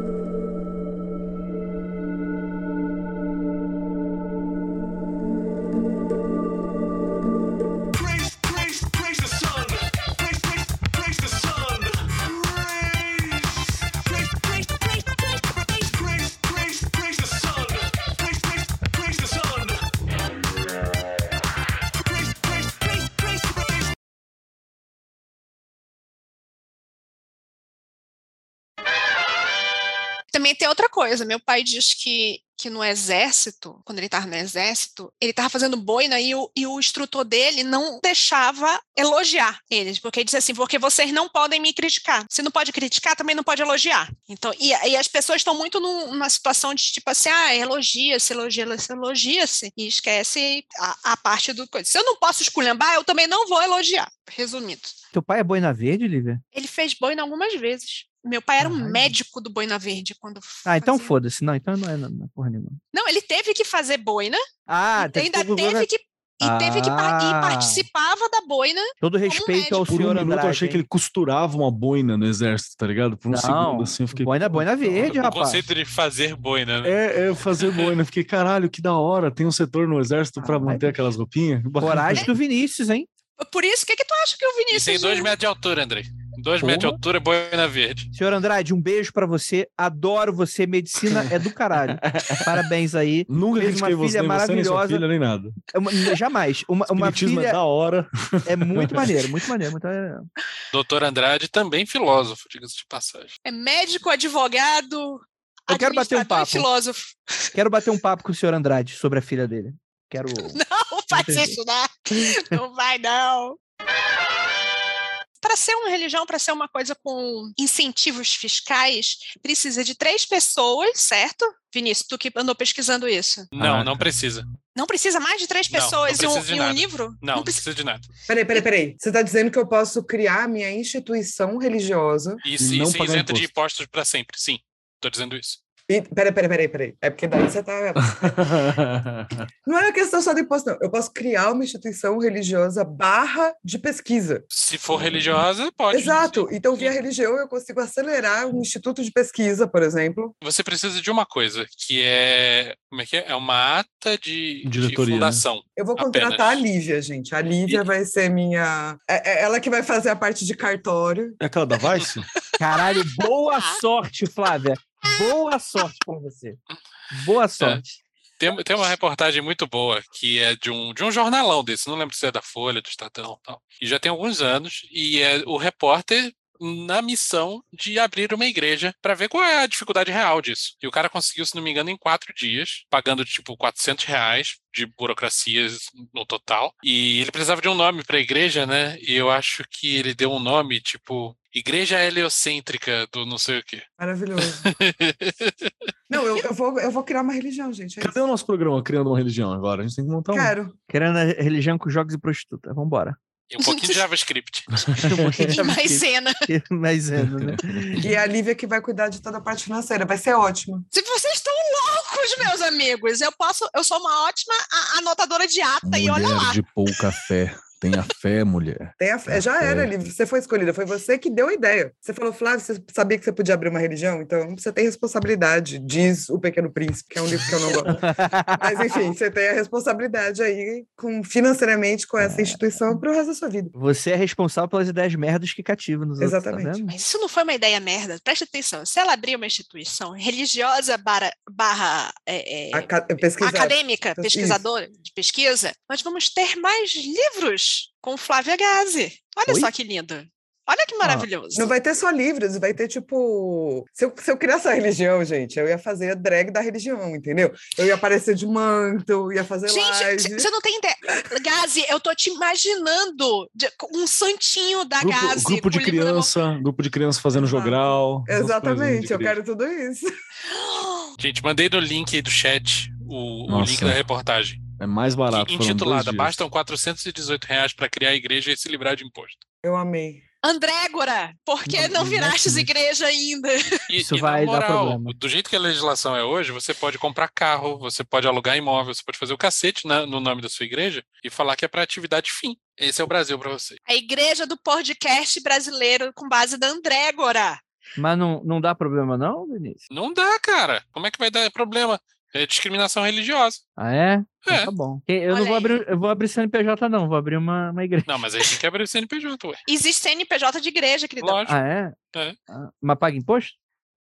Também tem outra coisa. Meu pai diz que, que no exército, quando ele estava no exército, ele estava fazendo boina e o, e o instrutor dele não deixava elogiar eles, porque ele disse assim: porque vocês não podem me criticar. Se não pode criticar, também não pode elogiar. Então, e, e as pessoas estão muito num- numa situação de tipo assim: ah, elogia-se, elogia-se, elogia-se, e esquece a, a parte do coisa. Se eu não posso esculhambar, eu também não vou elogiar. Resumido. Teu pai é boina verde, Lívia? Ele fez boina algumas vezes. Meu pai era um Caralho. médico do Boina Verde quando Ah, então fazia. foda-se. Não, então não é, não, não é porra nenhuma. Não, ele teve que fazer boina, Ah, e ainda todo, teve que e teve que par- e Ah. participava da boina. todo respeito ao médico. Por um senhor minuto Andrade. eu achei que ele costurava uma boina no exército, tá ligado? Por um Não, segundo assim eu fiquei. boina, boina verde, o rapaz. conceito de fazer boina, né? É, é fazer boina. Eu Fiquei, caralho, que da hora. Tem um setor no exército pra Caralho. manter aquelas roupinhas. Coragem do Vinícius, hein? Por isso, o que, que tu acha que o E Vinícius. tem dois metros de altura, André. Dois metros de altura, boina verde. Senhor Andrade, um beijo pra você. Adoro você. Medicina é do caralho. Parabéns aí. Nunca Fez uma critiquei você, filha nem você, nem maravilhosa. filha, nem nada. É uma- jamais. Uma, uma é filha da hora. é muito maneiro, muito maneiro. Muito maneiro. Doutor Andrade também filósofo, diga-se de passagem. É médico, advogado. Eu quero bater um papo. filósofo. Quero bater um papo com o senhor Andrade sobre a filha dele. Quero. Não faz isso, não. Não vai, não. Para ser uma religião, para ser uma coisa com incentivos fiscais, precisa de três pessoas, certo? Vinícius, tu que andou pesquisando isso. Não, Ah, não precisa. Não precisa mais de três Não, não pessoas e um, e um livro? Não, não precisa. precisa de nada. Peraí, peraí, peraí. Você está dizendo que eu posso criar a minha instituição religiosa? E, E se- não ser pagar isento de imposto. impostos para sempre. Sim, tô dizendo isso. E, peraí, peraí, peraí, peraí. É porque daí você tá. Não é uma questão só do imposto, não. Eu posso criar uma instituição religiosa barra de pesquisa. Se for religiosa, pode. Exato. sim. Então, via religião, eu consigo acelerar um instituto de pesquisa, por exemplo. Você precisa de uma coisa, que é. Como é que é? É uma ata de, de Diretoria, né? fundação. Eu vou Apenas. contratar a Lívia, gente. A Lívia vai ser minha. É, é ela que vai fazer a parte de cartório. É aquela da Vice? Caralho, boa sorte, Flávia. Boa sorte pra você. Boa sorte. Tem, tem uma reportagem muito boa que é de um, de um jornalão desse, não lembro se é da Folha, do Estadão e tal. E já tem alguns anos, e é o repórter na missão de abrir uma igreja para ver qual é a dificuldade real disso. E o cara conseguiu, se não me engano, em quatro dias, pagando tipo 400 reais de burocracias no total. E ele precisava de um nome para a igreja, né? E eu acho que ele deu um nome tipo Igreja Heliocêntrica do não sei o quê. Maravilhoso. Não, eu, eu, vou, eu vou criar uma religião, gente. É Cadê isso. o nosso programa Criando uma Religião agora? A gente tem que montar um. Quero. Querendo a religião com jogos e prostituta. Vambora. E um pouquinho de JavaScript. Um pouquinho de E maisena. Maisena, né? E é a Lívia que vai cuidar de toda a parte financeira. Vai ser ótimo. Se vocês estão loucos, meus amigos, eu posso, eu sou uma ótima a- anotadora de ata e olha lá. Mulher de pouca fé. Tenha fé, mulher. Tem a- Tá já era, certo. Lívia. Você foi escolhida. Foi você que deu a ideia. Você falou, Flávio, você sabia que você podia abrir uma religião? Então você tem responsabilidade, diz O Pequeno Príncipe, que é um livro que eu não gosto. Mas enfim, você tem a responsabilidade aí com, financeiramente com É. essa instituição para o resto da sua vida. Você é responsável pelas ideias merdas que cativam nos outros, Exatamente. tá vendo? Mas isso não foi uma ideia merda. Preste atenção. Se ela abrir uma instituição religiosa barra, barra é, é, pesquisar. acadêmica, Isso. pesquisadora de pesquisa, nós vamos ter mais livros com Flávia Gazi. Olha Oi? só que lindo. Olha que maravilhoso. Não vai ter só livros, vai ter tipo. Se eu, se eu criasse a religião, gente, eu ia fazer a drag da religião, entendeu? Eu ia aparecer de manto, ia fazer Gente, live. você não tem ideia. Gazi, eu tô te imaginando de- um santinho da Grupo, Gazi. grupo de criança, grupo de criança fazendo Exato. jogral. Exatamente, eu quero tudo isso. Gente, mandei no link aí do chat o, o link da reportagem. É mais barato. intitulada. Bastam 418 reais para criar a igreja e se livrar de imposto. Eu amei. Andrégora, por que Não- não não virastes mexe igreja ainda? E, Isso e vai na dar moral, problema. do jeito que a legislação é hoje, você pode comprar carro, você pode alugar imóvel, você pode fazer o cacete na- no nome da sua igreja e falar que é para atividade fim. Esse é o Brasil para você. A igreja do podcast brasileiro com base da Andrégora. Mas não, não dá problema, não, Vinícius? Não dá, cara. Como é que vai dar problema? É discriminação religiosa. Ah, é? Então É. tá bom. Eu não Olha vou aí. abrir, eu vou abrir CNPJ, não, vou abrir uma, uma igreja. Não, mas aí tem que abrir o CNPJ, ué. Existe CNPJ de igreja, queridão. Lógico. Ah, é? É. Ah, mas paga imposto?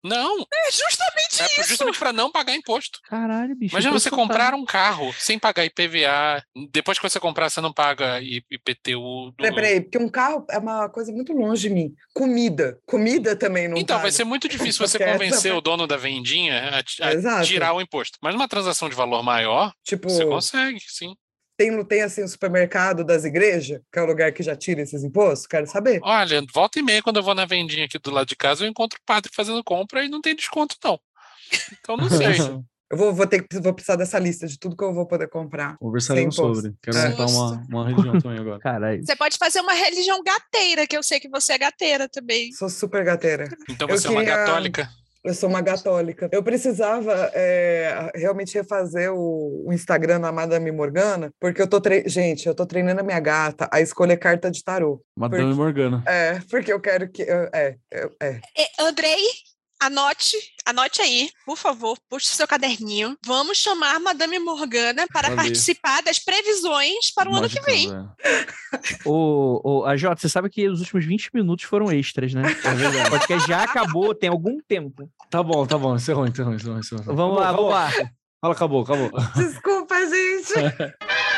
Não, É justamente é isso. justamente para não pagar imposto. Caralho, bicho. Imagina tô você comprar um carro sem pagar IPVA. Depois que você comprar, você não paga IPTU. do- Peraí, peraí, porque um carro é uma coisa muito longe de mim. Comida. Comida também não Então, vai paga. ser muito difícil você convencer o dono da vendinha a, a tirar o imposto. Mas uma transação de valor maior, Tipo, você consegue, sim. Tem, tem assim o supermercado das igrejas, que é o lugar que já tira esses impostos? Quero saber. Olha, volta e meia, quando eu vou na vendinha aqui do lado de casa, eu encontro o padre fazendo compra e não tem desconto, não. Então, não sei. Eu vou, vou, ter, que- vou precisar dessa lista de tudo que eu vou poder comprar. Conversaremos sobre. Quero É. montar uma, uma religião também agora. Caralho. Você pode fazer uma religião gateira, que eu sei que você é gateira também. Sou super gateira. Então Eu você é uma queria- católica. Eu sou uma católica. Eu precisava é, realmente refazer o, o Instagram da Madame Morgana, porque eu tô tre... gente, eu tô treinando a minha gata a escolher carta de tarô. Madame Porque- Morgana. É, porque eu quero que é, eu- é. E, Andrei, anote, anote aí, por favor, puxe seu caderninho. Vamos chamar Madame Morgana para Cadê? participar das previsões para o ano que vem. é. Ô, ô, a Jota, você sabe que os últimos 20 minutos foram extras, né? É verdade. O podcast já acabou, tem algum tempo. Tá bom, tá bom. Encerrou, encerrou, encerrou. encerrou. Vamos lá, Acabou, vamos lá. Fala, acabou, acabou. Desculpa, gente.